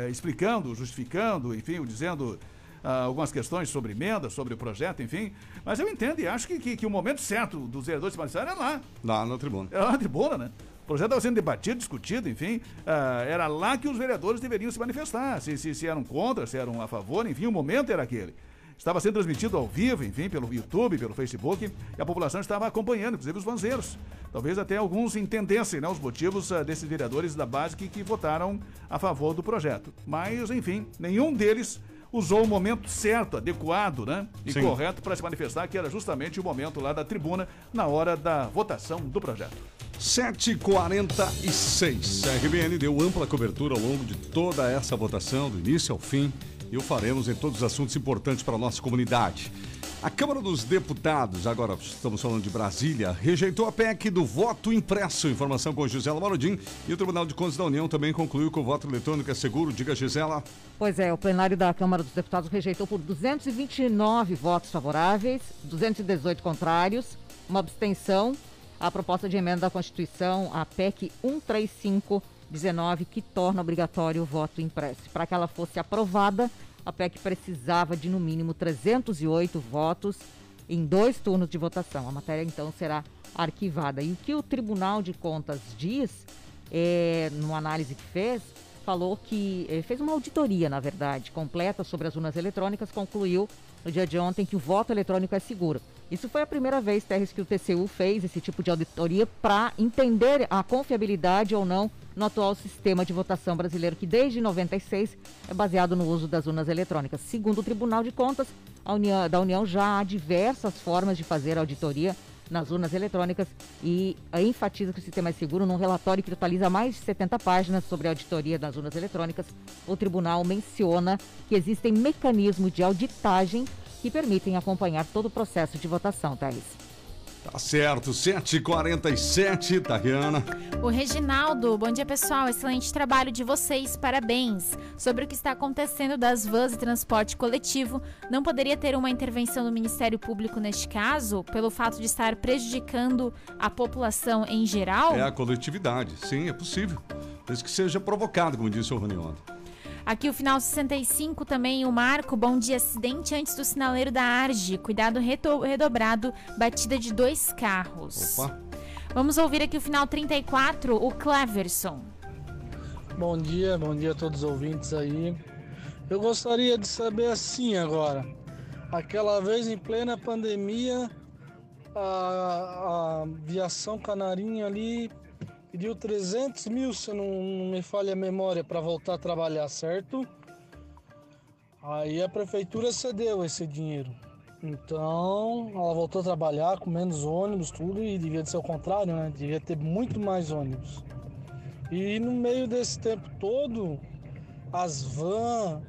explicando, justificando, enfim, dizendo ah, algumas questões sobre emenda, sobre o projeto, enfim. Mas eu entendo e acho que, que, que o momento certo dos vereadores se manifestarem é lá. Lá na tribuna. Era lá na tribuna, né? O projeto estava sendo debatido, discutido, enfim. ah, era lá que os vereadores deveriam se manifestar. Se, se, se eram contra, se eram a favor, enfim, o momento era aquele. Estava sendo transmitido ao vivo, enfim, pelo YouTube, pelo Facebook, e a população estava acompanhando, inclusive os vanzeiros. Talvez até alguns entendessem né, os motivos uh, desses vereadores da base que, que votaram a favor do projeto. Mas, enfim, nenhum deles usou o momento certo, adequado, né? E Sim. correto para se manifestar, que era justamente o momento lá da tribuna, na hora da votação do projeto. 7h46. A RBN deu ampla cobertura ao longo de toda essa votação, do início ao fim, e o faremos em todos os assuntos importantes para a nossa comunidade. A Câmara dos Deputados, agora estamos falando de Brasília, rejeitou a PEC do voto impresso. Informação com Gisela Marodim. E o Tribunal de Contas da União também concluiu que o voto eletrônico é seguro. Diga, Gisela. Pois é, o plenário da Câmara dos Deputados rejeitou por 229 votos favoráveis, 218 contrários, uma abstenção a proposta de emenda da Constituição, a PEC 13519, que torna obrigatório o voto impresso. Para que ela fosse aprovada, a PEC precisava de no mínimo 308 votos em dois turnos de votação. A matéria então será arquivada. E o que o Tribunal de Contas diz, é, numa análise que fez, falou que eh, fez uma auditoria, na verdade, completa sobre as urnas eletrônicas, concluiu no dia de ontem que o voto eletrônico é seguro. Isso foi a primeira vez, Terres, que o TCU fez esse tipo de auditoria para entender a confiabilidade ou não no atual sistema de votação brasileiro, que desde 96 é baseado no uso das urnas eletrônicas. Segundo o Tribunal de Contas União, da União, já há diversas formas de fazer auditoria nas urnas eletrônicas e enfatiza que o sistema é seguro num relatório que totaliza mais de 70 páginas sobre a auditoria das urnas eletrônicas. O tribunal menciona que existem mecanismos de auditagem que permitem acompanhar todo o processo de votação, Thaís. Tá certo, 7h47, Tariana. O Reginaldo, bom dia pessoal, excelente trabalho de vocês, parabéns. Sobre o que está acontecendo das vans e transporte coletivo, não poderia ter uma intervenção do Ministério Público neste caso, pelo fato de estar prejudicando a população em geral? É a coletividade, sim, é possível. Desde que seja provocado, como disse o Rony ontem. Aqui o final 65 também, o Marco, bom dia, acidente antes do sinaleiro da Arge, cuidado redobrado, batida de dois carros. Opa. Vamos ouvir aqui o final 34, o Cleverson. Bom dia, bom dia a todos os ouvintes aí. Eu gostaria de saber assim agora. Aquela vez em plena pandemia, a, a aviação canarinha ali pediu 300 mil, se não, não me falha a memória, para voltar a trabalhar, certo? Aí a prefeitura cedeu esse dinheiro. Então, ela voltou a trabalhar com menos ônibus, tudo, e devia ser o contrário, né? Devia ter muito mais ônibus. E no meio desse tempo todo, as vans,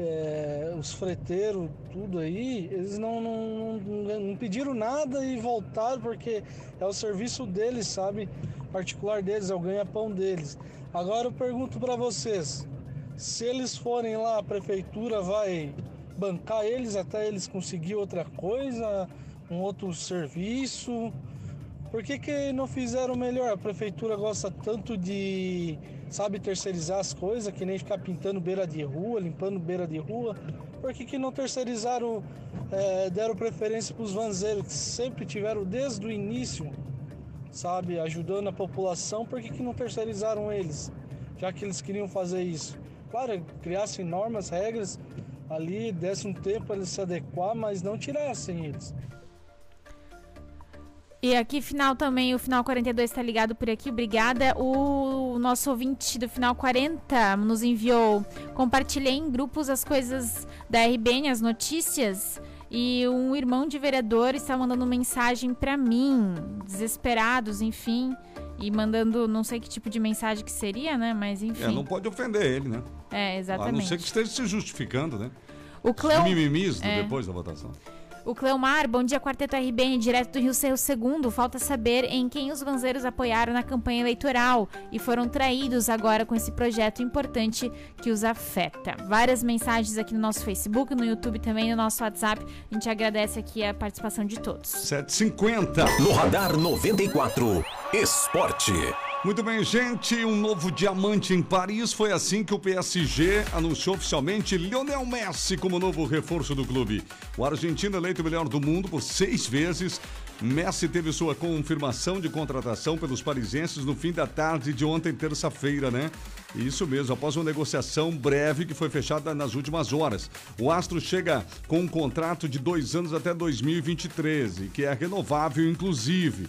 é, os freteiros, tudo aí, eles não, não, não, não pediram nada e voltaram porque é o serviço deles, sabe? Particular deles, é o ganha-pão deles. Agora eu pergunto para vocês, se eles forem lá, a prefeitura vai bancar eles até eles conseguir outra coisa, um outro serviço? Por que, que não fizeram melhor? A prefeitura gosta tanto de, sabe, terceirizar as coisas, que nem ficar pintando beira de rua, limpando beira de rua. Por que, que não terceirizaram, eh, deram preferência para os vanzeiros, que sempre tiveram desde o início, sabe, ajudando a população? Por que, que não terceirizaram eles, já que eles queriam fazer isso? Claro, criassem normas, regras, ali, desse um tempo eles se adequar, mas não tirassem eles. E aqui, final também, o final 42 tá ligado por aqui, obrigada. O nosso ouvinte do final 40 nos enviou. Compartilhei em grupos as coisas da RBN, as notícias. E um irmão de vereador está mandando mensagem pra mim, desesperados, enfim. E mandando, não sei que tipo de mensagem que seria, né? Mas enfim. É, não pode ofender ele, né? É, A não exatamente. ser que esteja se justificando, né? O Cleo... Os mimimis É. depois da votação. O Cleomar, bom dia, Quarteto RBN, direto do Rio Cerro Segundo. Falta saber em quem os vanzeiros apoiaram na campanha eleitoral e foram traídos agora com esse projeto importante que os afeta. Várias mensagens aqui no nosso Facebook, no YouTube também, no nosso WhatsApp. A gente agradece aqui a participação de todos. 750. No Radar 94, Esporte. Muito bem, gente. Um novo diamante em Paris. Foi assim que o PSG anunciou oficialmente Lionel Messi como novo reforço do clube. O argentino eleito melhor do mundo por seis vezes. Messi teve sua confirmação de contratação pelos parisienses no fim da tarde de ontem, terça-feira, né? Isso mesmo, após uma negociação breve que foi fechada nas últimas horas. O Astro chega com um contrato de dois anos até 2023, e que é renovável, inclusive.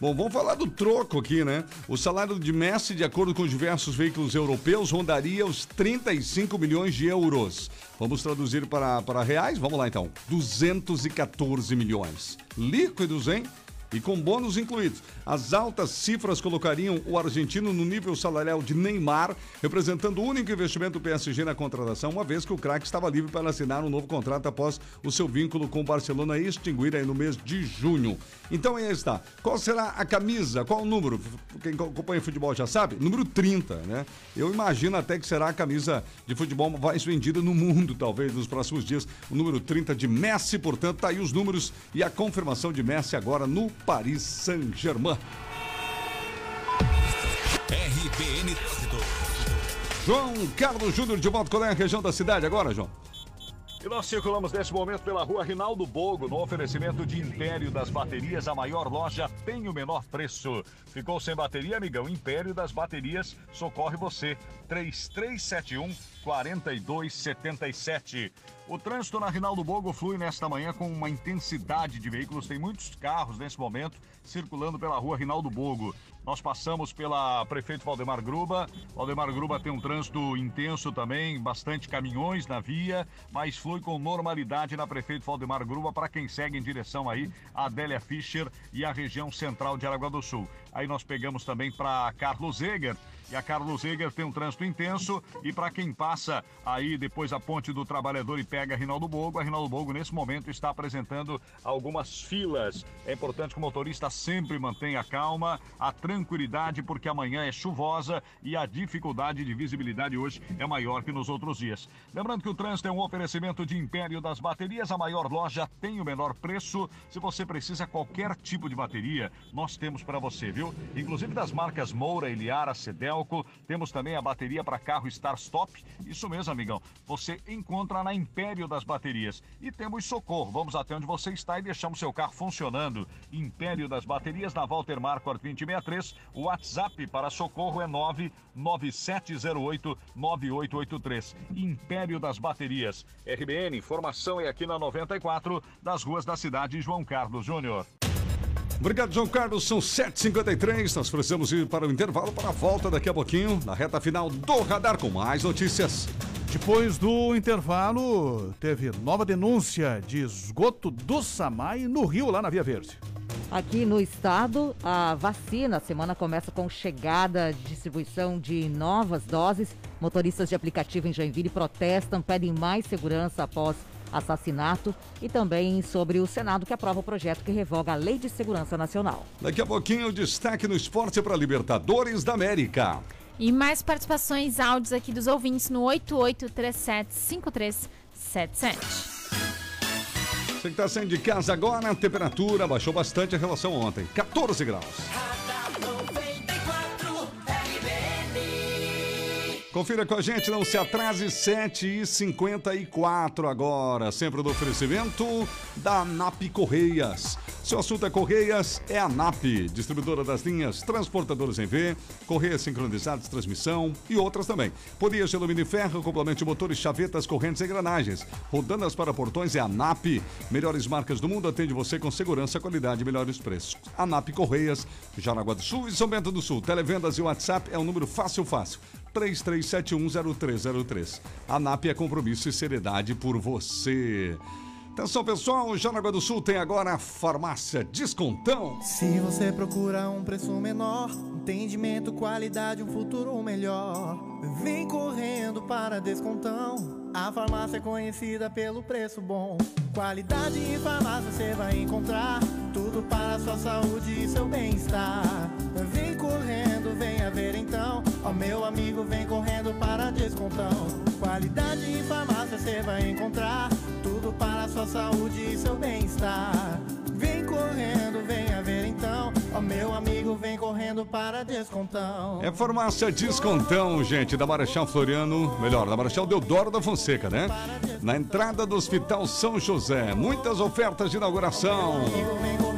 Bom, vamos falar do troco aqui, né? O salário de Messi, de acordo com diversos veículos europeus, rondaria os 35 milhões de euros. Vamos traduzir para, para reais? Vamos lá então. 214 milhões. Líquidos, hein? E com bônus incluídos. As altas cifras colocariam o argentino no nível salarial de Neymar, representando o único investimento do PSG na contratação, uma vez que o craque estava livre para assinar um novo contrato após o seu vínculo com o Barcelona extinguir aí no mês de junho. Então aí está. Qual será a camisa? Qual o número? Quem acompanha futebol já sabe? Número 30, né? Eu imagino até que será a camisa de futebol mais vendida no mundo, talvez, nos próximos dias. O número 30 de Messi, portanto, tá aí os números e a confirmação de Messi agora no Paris Saint-Germain. RBN Trânsito. João Carlos Júnior de volta. Qual é a região da cidade agora, João? E nós circulamos nesse momento pela rua Rinaldo Bogo, no oferecimento de Império das Baterias, a maior loja tem o menor preço. Ficou sem bateria, amigão? Império das Baterias socorre você. 3371 4277. O trânsito na Rinaldo Bogo flui nesta manhã com uma intensidade de veículos. Tem muitos carros nesse momento circulando pela rua Rinaldo Bogo. Nós passamos pela prefeito Valdemar Gruba. Valdemar Gruba tem um trânsito intenso também, bastante caminhões na via, mas flui com normalidade na prefeito Valdemar Gruba para quem segue em direção aí a Adélia Fischer e a região central de Aragua do Sul. Aí nós pegamos também para Carlos Eger e a Carlos Eger tem um trânsito intenso. E para quem passa aí depois a ponte do trabalhador e pega a Rinaldo Bogo, a Rinaldo Bogo nesse momento está apresentando algumas filas. É importante que o motorista sempre mantenha a calma, a tranquilidade, porque amanhã é chuvosa e a dificuldade de visibilidade hoje é maior que nos outros dias. Lembrando que o trânsito é um oferecimento de Império das Baterias, a maior loja tem o menor preço. Se você precisa qualquer tipo de bateria, nós temos para você, viu? Inclusive das marcas Moura, Eliara, Cedel temos também a bateria para carro Start Stop. Isso mesmo, amigão. Você encontra na Império das Baterias. E temos socorro. Vamos até onde você está e deixamos seu carro funcionando. Império das Baterias na Walter Marquardt 2063. O WhatsApp para socorro é 99708 9883. Império das Baterias. RBN, informação é aqui na 94, das ruas da cidade João Carlos Júnior. Obrigado, João Carlos. São 7h53. Nós precisamos ir para o intervalo para a volta daqui a pouquinho, na reta final do radar com mais notícias. Depois do intervalo, teve nova denúncia de esgoto do Samai no Rio, lá na Via Verde. Aqui no estado, a vacina, a semana começa com chegada, distribuição de novas doses. Motoristas de aplicativo em Joinville protestam, pedem mais segurança após assassinato e também sobre o Senado que aprova o projeto que revoga a Lei de Segurança Nacional. Daqui a pouquinho, o destaque no esporte para Libertadores da América. E mais participações áudios aqui dos ouvintes no 88375377. Você que está saindo de casa agora, a temperatura baixou bastante em relação a ontem, 14 graus. Confira com a gente, não se atrase, 7h54 agora. Sempre do oferecimento da NAP Correias. Seu assunto é Correias, é a NAP, distribuidora das linhas transportadoras em V, Correias sincronizadas, transmissão e outras também. Polias de alumínio e ferro, complemento de motores, chavetas, correntes e engrenagens. Rodanas para portões é a NAP. Melhores marcas do mundo atende você com segurança, qualidade e melhores preços. A NAP Correias, Jaraguá do Sul e São Bento do Sul. Televendas e WhatsApp é o número fácil fácil. 33710303. A NAP é compromisso e seriedade por você. Atenção pessoal, Jaraguá do Sul tem agora a farmácia Descontão. Se você procura um preço menor, entendimento, qualidade, um futuro melhor, vem correndo para Descontão. A farmácia é conhecida pelo preço bom. Qualidade em farmácia você vai encontrar tudo para sua saúde e seu bem-estar. Vem correndo, venha ver então. Ó meu amigo, vem correndo para Descontão. Qualidade em farmácia você vai encontrar tudo para a sua saúde e seu bem-estar. Vem correndo, venha ver então. Ó meu amigo, vem correndo para Descontão. É farmácia Descontão, gente, da Marechal Floriano, melhor, da Marechal Deodoro da Fonseca, né? Na entrada do Hospital São José. Muitas ofertas de inauguração. Amigo,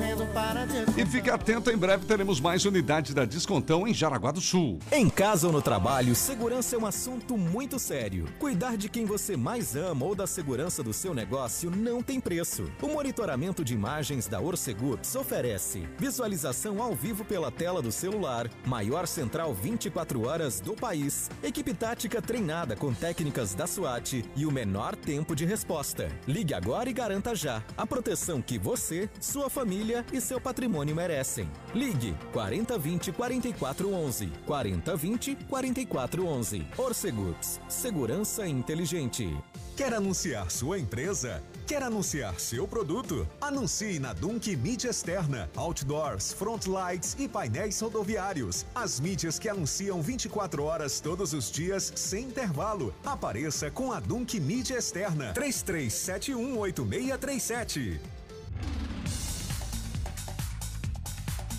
E fique atento, em breve teremos mais unidades da Descontão em Jaraguá do Sul. Em casa ou no trabalho, segurança é um assunto muito sério. Cuidar de quem você mais ama ou da segurança do seu negócio não tem preço. O monitoramento de imagens da Orcegups oferece visualização ao vivo pela tela do celular, maior central 24 horas do país, equipe tática treinada com técnicas da SWAT e o menor tempo de resposta. Ligue agora e garanta já a proteção que você, sua família e seu patrimônio merecem. Ligue 4020 4411 4020 4411. Orcegups, segurança inteligente. Quer anunciar sua empresa? Quer anunciar seu produto? Anuncie na Dunk Mídia Externa, Outdoors, Front Lights e painéis rodoviários. As mídias que anunciam 24 horas todos os dias, sem intervalo. Apareça com a Dunk Mídia Externa. 33718637.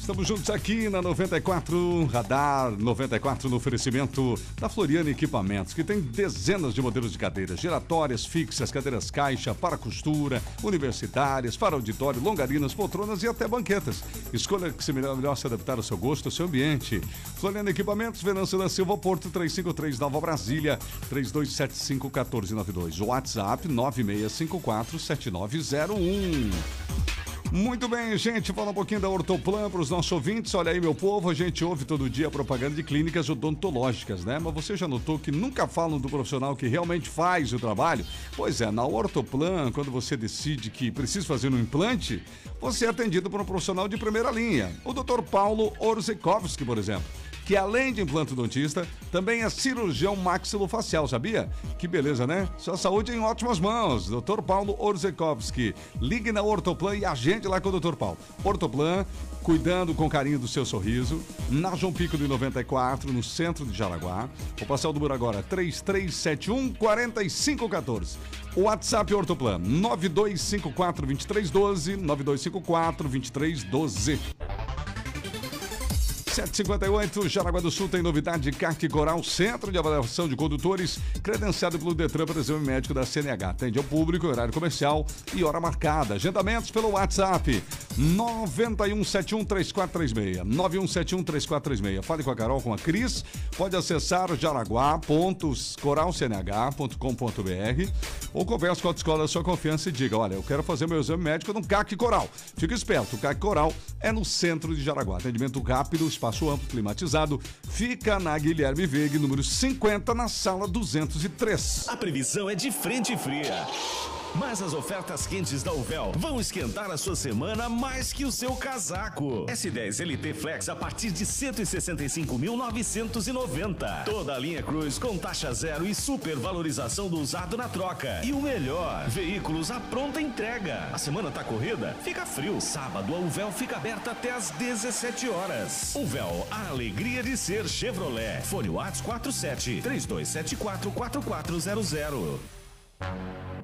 Estamos juntos aqui na 94 Radar 94 no oferecimento da Floriana Equipamentos, que tem dezenas de modelos de cadeiras giratórias, fixas, cadeiras caixa, para costura, universitárias, para auditório, longarinas, poltronas e até banquetas. Escolha que se melhor, melhor se adaptar ao seu gosto, ao seu ambiente. Floriana Equipamentos, Venâncio da Silva, Porto 353 Nova Brasília, 3275 1492. WhatsApp 9654 7901. Muito bem, gente. Fala um pouquinho da Ortoplan para os nossos ouvintes. Olha aí, meu povo, a gente ouve todo dia propaganda de clínicas odontológicas, né? Mas você já notou que nunca falam do profissional que realmente faz o trabalho? Pois é, na Ortoplan, quando você decide que precisa fazer um implante, você é atendido por um profissional de primeira linha. O Dr. Paulo Orzekowski, por exemplo que além de implantodontista, também é cirurgião maxilofacial, sabia? Que beleza, né? Sua saúde em ótimas mãos. Dr. Paulo Orzekowski. Ligue na Ortoplan e agende lá com o Dr. Paulo. Ortoplan, cuidando com carinho do seu sorriso. Na João Pico de 94, no centro de Jaraguá. Vou passar o número agora, 3371 4514. O WhatsApp Ortoplan, 9254 2312, 9254 2312. 758, Jaraguá do Sul tem novidade de CAC Coral, Centro de Avaliação de Condutores, credenciado pelo Detran para exame médico da CNH. Atende ao público, horário comercial e hora marcada. Agendamentos pelo WhatsApp 91713436. 91713436. Fale com a Carol, com a Cris. Pode acessar jaraguá.coralcnh.com.br ou converse com a escola da sua confiança e diga: Olha, eu quero fazer meu exame médico no CAC Coral. Fique esperto, o CAC Coral é no centro de Jaraguá. Atendimento rápido, espaço amplo, climatizado. Fica na Guilherme Veig, número 50, na sala 203. A previsão é de frente fria. Mas as ofertas quentes da Uvel vão esquentar a sua semana mais que o seu casaco. S10 LT Flex a partir de 165.990. Toda a linha Cruz com taxa zero e super valorização do usado na troca. E o melhor, veículos à pronta entrega. A semana tá corrida? Fica frio. Sábado a Uvel fica aberta até às 17 horas. Uvel, a alegria de ser Chevrolet. Fone Whats 47 3274 4400.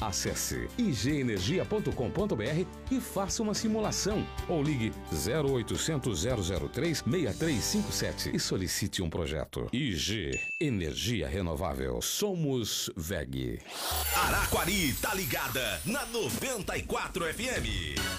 Acesse igenergia.com.br e faça uma simulação ou ligue 0800 003 6357 e solicite um projeto. IG Energia Renovável. Somos VEG. Araquari tá ligada na 94 FM.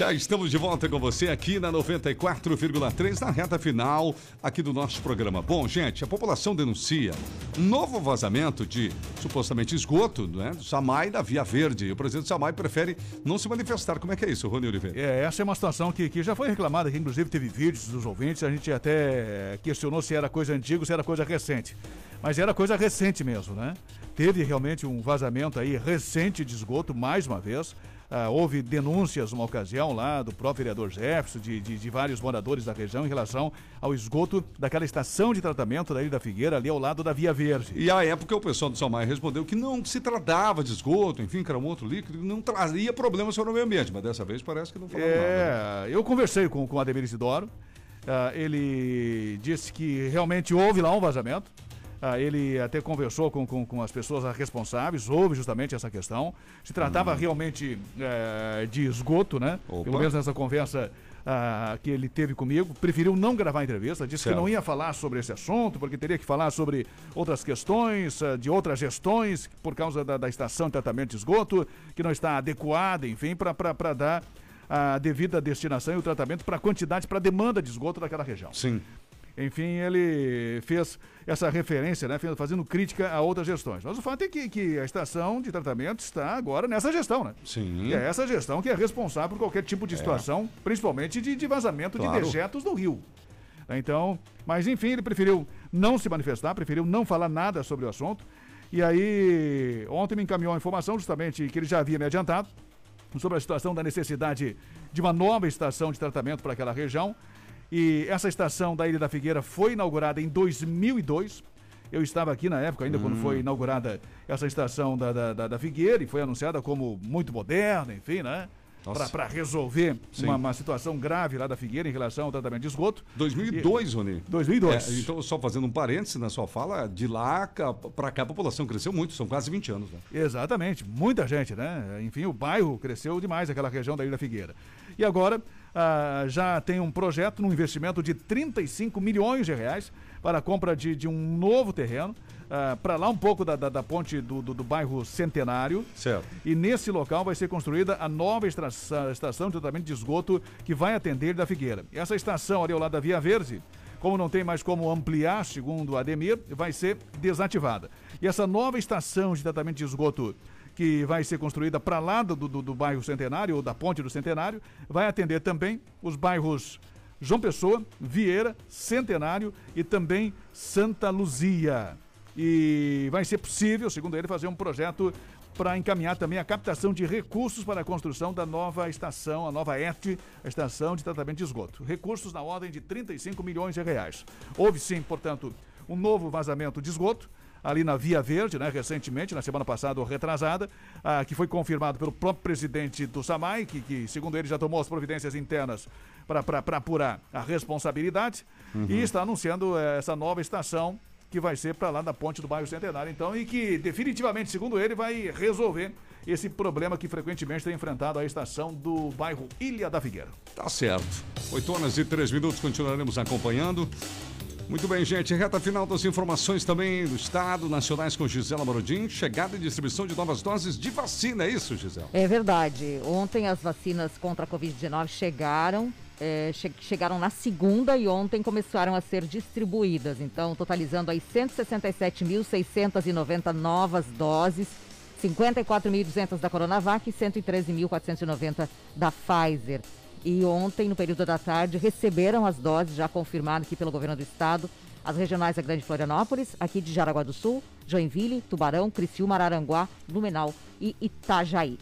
Já estamos de volta com você aqui na 94,3, na reta final aqui do nosso programa. Bom, gente, a população denuncia novo vazamento de supostamente esgoto né, do Samai da Via Verde. O presidente Samai prefere não se manifestar. Como é que é isso, Rony Oliveira? É, essa é uma situação que, que já foi reclamada, que inclusive teve vídeos dos ouvintes, a gente até questionou se era coisa antiga ou se era coisa recente. Mas era coisa recente mesmo, né? Teve realmente um vazamento aí recente de esgoto, mais uma vez. Ah, houve denúncias numa ocasião lá do próprio vereador Jefferson, de, de, de vários moradores da região em relação ao esgoto daquela estação de tratamento da Ilha da Figueira, ali ao lado da Via Verde. E à época o pessoal do Samai respondeu que não se tratava de esgoto, enfim, que era um outro líquido, que não trazia problemas para o meio ambiente. Mas dessa vez parece que não falou nada. né? É, eu conversei com, com o Ademir Isidoro. Ah, ele disse que realmente houve lá um vazamento. Ah, ele até conversou com, com, com as pessoas responsáveis, houve justamente essa questão. Se tratava realmente eh, de esgoto, né? Opa. Pelo menos nessa conversa ah, que ele teve comigo. Preferiu não gravar a entrevista, disse Certo. que não ia falar sobre esse assunto, porque teria que falar sobre outras questões, ah, de outras gestões, por causa da, da estação de tratamento de esgoto, que não está adequada, enfim, para dar a devida destinação e o tratamento para a quantidade, para a demanda de esgoto daquela região. Sim. Enfim, ele fez essa referência, né, fazendo crítica a outras gestões. Mas o fato é que, que a estação de tratamento está agora nessa gestão, né? Sim. E é essa gestão que é responsável por qualquer tipo de É. situação, principalmente de, de vazamento Claro. de dejetos no rio. Então, mas enfim, ele preferiu não se manifestar, preferiu não falar nada sobre o assunto. E aí, ontem me encaminhou a informação justamente que ele já havia me adiantado sobre a situação da necessidade de uma nova estação de tratamento para aquela região. E essa estação da Ilha da Figueira foi inaugurada em 2002. Eu estava aqui na época, ainda quando Hum. foi inaugurada essa estação da, da, da- da Figueira, e foi anunciada como muito moderna, enfim, né? Para resolver uma, uma situação grave lá da Figueira em relação ao tratamento de esgoto. 2002, Rony. 2002. É, então, só fazendo um parêntese na sua fala, de lá pra cá a população cresceu muito, são quase 20 anos, né? Exatamente, muita gente, né? Enfim, o bairro cresceu demais, aquela região da Ilha Figueira. E agora ah, já tem um projeto, num investimento de 35 milhões de reais para a compra de, de um novo terreno, para lá um pouco da, da, da ponte do, do, do bairro Centenário. Certo. E nesse local vai ser construída a nova estra- estação de tratamento de esgoto que vai atender da Figueira. Essa estação ali ao lado da Via Verde, como não tem mais como ampliar, segundo o Ademir, vai ser desativada. E essa nova estação de tratamento de esgoto que vai ser construída para lá do, do, do bairro Centenário ou da Ponte do Centenário, vai atender também os bairros João Pessoa, Vieira, Centenário e também Santa Luzia. E vai ser possível, segundo ele, fazer um projeto para encaminhar também a captação de recursos para a construção da nova estação, a nova ET, a estação de tratamento de esgoto. Recursos na ordem de 35 milhões de reais. Houve sim, portanto, um novo vazamento de esgoto ali na Via Verde, né, recentemente, na semana passada ou retrasada, ah, que foi confirmado pelo próprio presidente do SAMAI, que, que, segundo ele já tomou as providências internas para apurar a responsabilidade, Uhum. e está anunciando eh, essa nova estação que vai ser para lá da ponte do bairro Centenário, então, e que definitivamente, segundo ele, vai resolver esse problema que frequentemente tem enfrentado a estação do bairro Ilha da Figueira. Tá certo. 8 horas e 3 minutos, continuaremos acompanhando. Muito bem, gente. Reta final das informações também do Estado, nacionais com Gisela Morodin. Chegada e distribuição de novas doses de vacina, é isso, Gisela? É verdade. Ontem as vacinas contra a Covid-19 chegaram. é, che- chegaram na segunda e ontem começaram a ser distribuídas. Então, totalizando aí 167.690 novas doses, 54.200 da Coronavac e 113.490 da Pfizer. E ontem, no período da tarde, receberam as doses, já confirmado aqui pelo governo do estado, as regionais da Grande Florianópolis, aqui de Jaraguá do Sul, Joinville, Tubarão, Criciúma, Araranguá, Blumenau e Itajaí.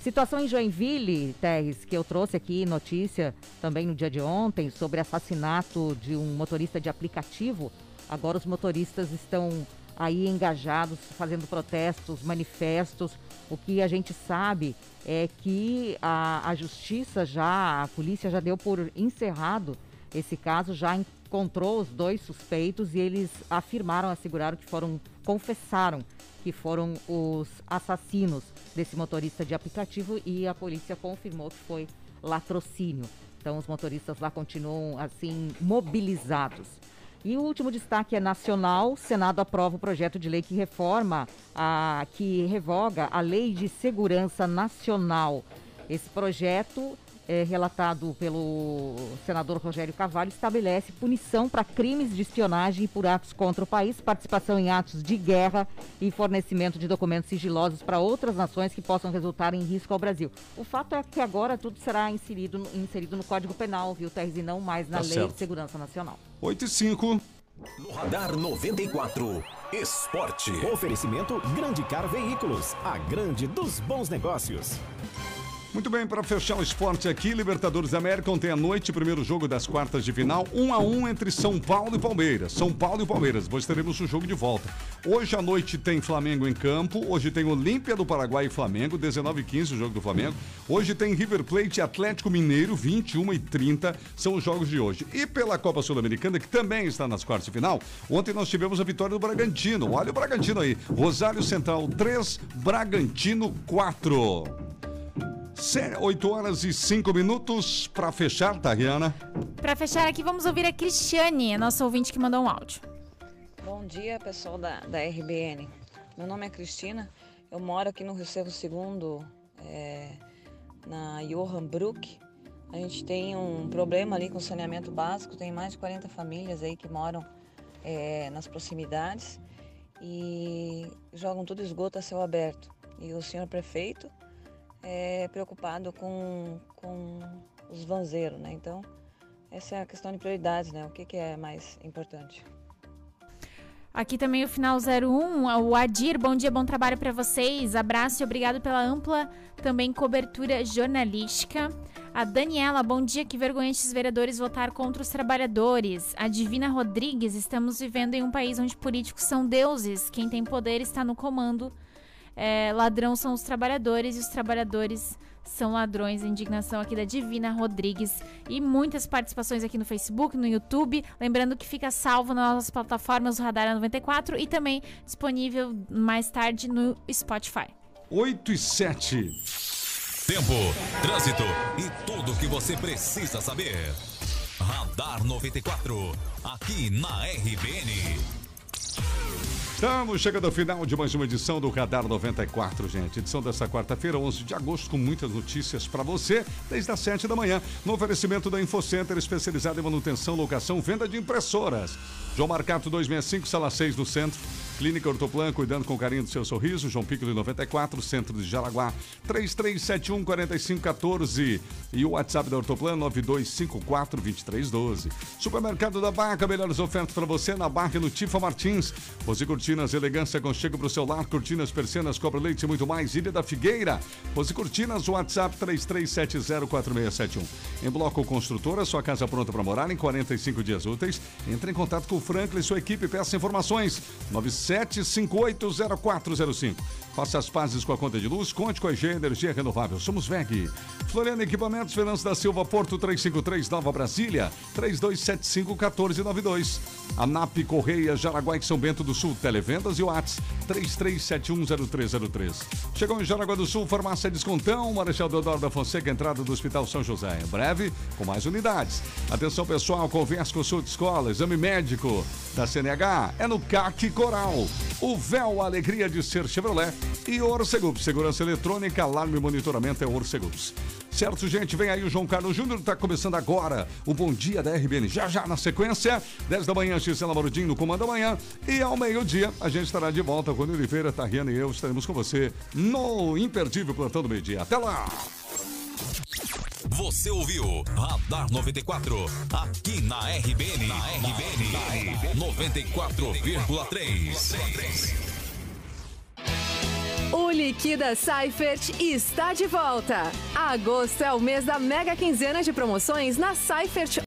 Situação em Joinville, Terres, que eu trouxe aqui notícia também no dia de ontem sobre assassinato de um motorista de aplicativo. Agora os motoristas estão aí engajados, fazendo protestos, manifestos. O que a gente sabe é que a, a justiça já, a polícia já deu por encerrado esse caso, já encontrou os dois suspeitos e eles afirmaram, asseguraram que foram, confessaram que foram os assassinos desse motorista de aplicativo e a polícia confirmou que foi latrocínio. Então os motoristas lá continuam assim mobilizados. E o último destaque é nacional. O Senado aprova o projeto de lei que reforma, a, que revoga a Lei de Segurança Nacional. Esse projeto, é, relatado pelo senador Rogério Carvalho, estabelece punição para crimes de espionagem e por atos contra o país, participação em atos de guerra e fornecimento de documentos sigilosos para outras nações que possam resultar em risco ao Brasil. O fato é que agora tudo será inserido, no- inserido no Código Penal, viu, Terzi, e não mais na Tá Lei certo. de Segurança Nacional. 8 e 5. No Radar 94, Esporte. Oferecimento Grande Car Veículos, a grande dos bons negócios. Muito bem, para fechar o esporte aqui, Libertadores da América ontem à noite, primeiro jogo das quartas de final, 1 a 1 entre São Paulo e Palmeiras. São Paulo e Palmeiras, depois teremos o jogo de volta. Hoje à noite tem Flamengo em campo, hoje tem Olímpia do Paraguai e Flamengo, 19 h 15 o jogo do Flamengo. Hoje tem River Plate e Atlético Mineiro, 21 h 30 são os jogos de hoje. E pela Copa Sul-Americana, que também está nas quartas de final, ontem nós tivemos a vitória do Bragantino. Olha o Bragantino aí, Rosário Central 3, Bragantino 4. 8 horas e 5 minutos para fechar, Tariana. Para fechar aqui, vamos ouvir a Cristiane, a nossa ouvinte que mandou um áudio. Bom dia, pessoal da, da RBN. Meu nome é Cristina, eu moro aqui no Recebo Segundo, é, na Johan Brook. A gente tem um problema ali com saneamento básico, tem mais de 40 famílias aí que moram é, nas proximidades e jogam todo esgoto a céu aberto. E o senhor prefeito é, preocupado com, com os vanzeiros, né? Então, essa é a questão de prioridades, né? O que, que é mais importante? Aqui também o final 01, o Adir, bom dia, bom trabalho para vocês. Abraço e obrigado pela ampla também cobertura jornalística. A Daniela, bom dia, que vergonha esses vereadores votar contra os trabalhadores. A Divina Rodrigues, estamos vivendo em um país onde políticos são deuses, quem tem poder está no comando é, ladrão são os trabalhadores e os trabalhadores são ladrões. A indignação aqui da Divina Rodrigues. E muitas participações aqui no Facebook, no YouTube. Lembrando que fica salvo nas nossas plataformas, o Radar 94 e também disponível mais tarde no Spotify. 8 e 7. Tempo, trânsito e tudo o que você precisa saber. Radar 94, aqui na RBN. Estamos chegando ao final de mais uma edição do Radar 94, gente. Edição dessa quarta-feira, 11 de agosto, com muitas notícias para você, desde as 7 da manhã, no oferecimento da Infocenter, especializada em manutenção, locação, venda de impressoras. João Marcato 265, sala 6 do centro. Clínica Ortoplan, cuidando com carinho do seu sorriso. João Pico de 94, centro de Jaraguá. 3371 4514. E o WhatsApp da Ortoplan 9254 2312. Supermercado da Barca, melhores ofertas para você na Barca e no Tifa Martins. Rose Cortinas, elegância, conchego para o seu lar. Cortinas, persianas, cobra leite e muito mais. Ilha da Figueira. Rose Cortinas, WhatsApp 33704671. Em Bloco Construtora, sua casa pronta para morar em 45 dias úteis. Entre em contato com o Franklin e sua equipe. Peça informações. 97580405. Faça as pazes com a conta de luz, conte com a EG Energia Renovável. Somos VEG. Floriano Equipamentos, Fernandes da Silva, Porto 353, Nova Brasília, 3275-1492. ANAP Correia, Jaraguá e São Bento do Sul, Televendas e Whats 33710303. Chegou em Jaraguá do Sul, Farmácia Descontão, Marechal Deodoro da Fonseca, entrada do Hospital São José. Em breve, com mais unidades. Atenção pessoal, conversa com de escola, exame médico da CNH é no CAC Coral. O véu, a alegria de ser Chevrolet e Orcegups. Segurança eletrônica, alarme e monitoramento é Orcegups. Certo, gente? Vem aí o João Carlos Júnior, está começando agora o Bom Dia da RBN. Já já na sequência, 10 da manhã, Gisela Marudinho no Comando da Manhã. E ao meio-dia, a gente estará de volta. Quando Oliveira, Tariana e eu estaremos com você no Imperdível Plantão do Meio-Dia. Até lá! Você ouviu Radar 94, aqui na RBN. Na RBN, 94,3. O Liquida Seifert está de volta. Agosto é o mês da mega quinzena de promoções na Seifert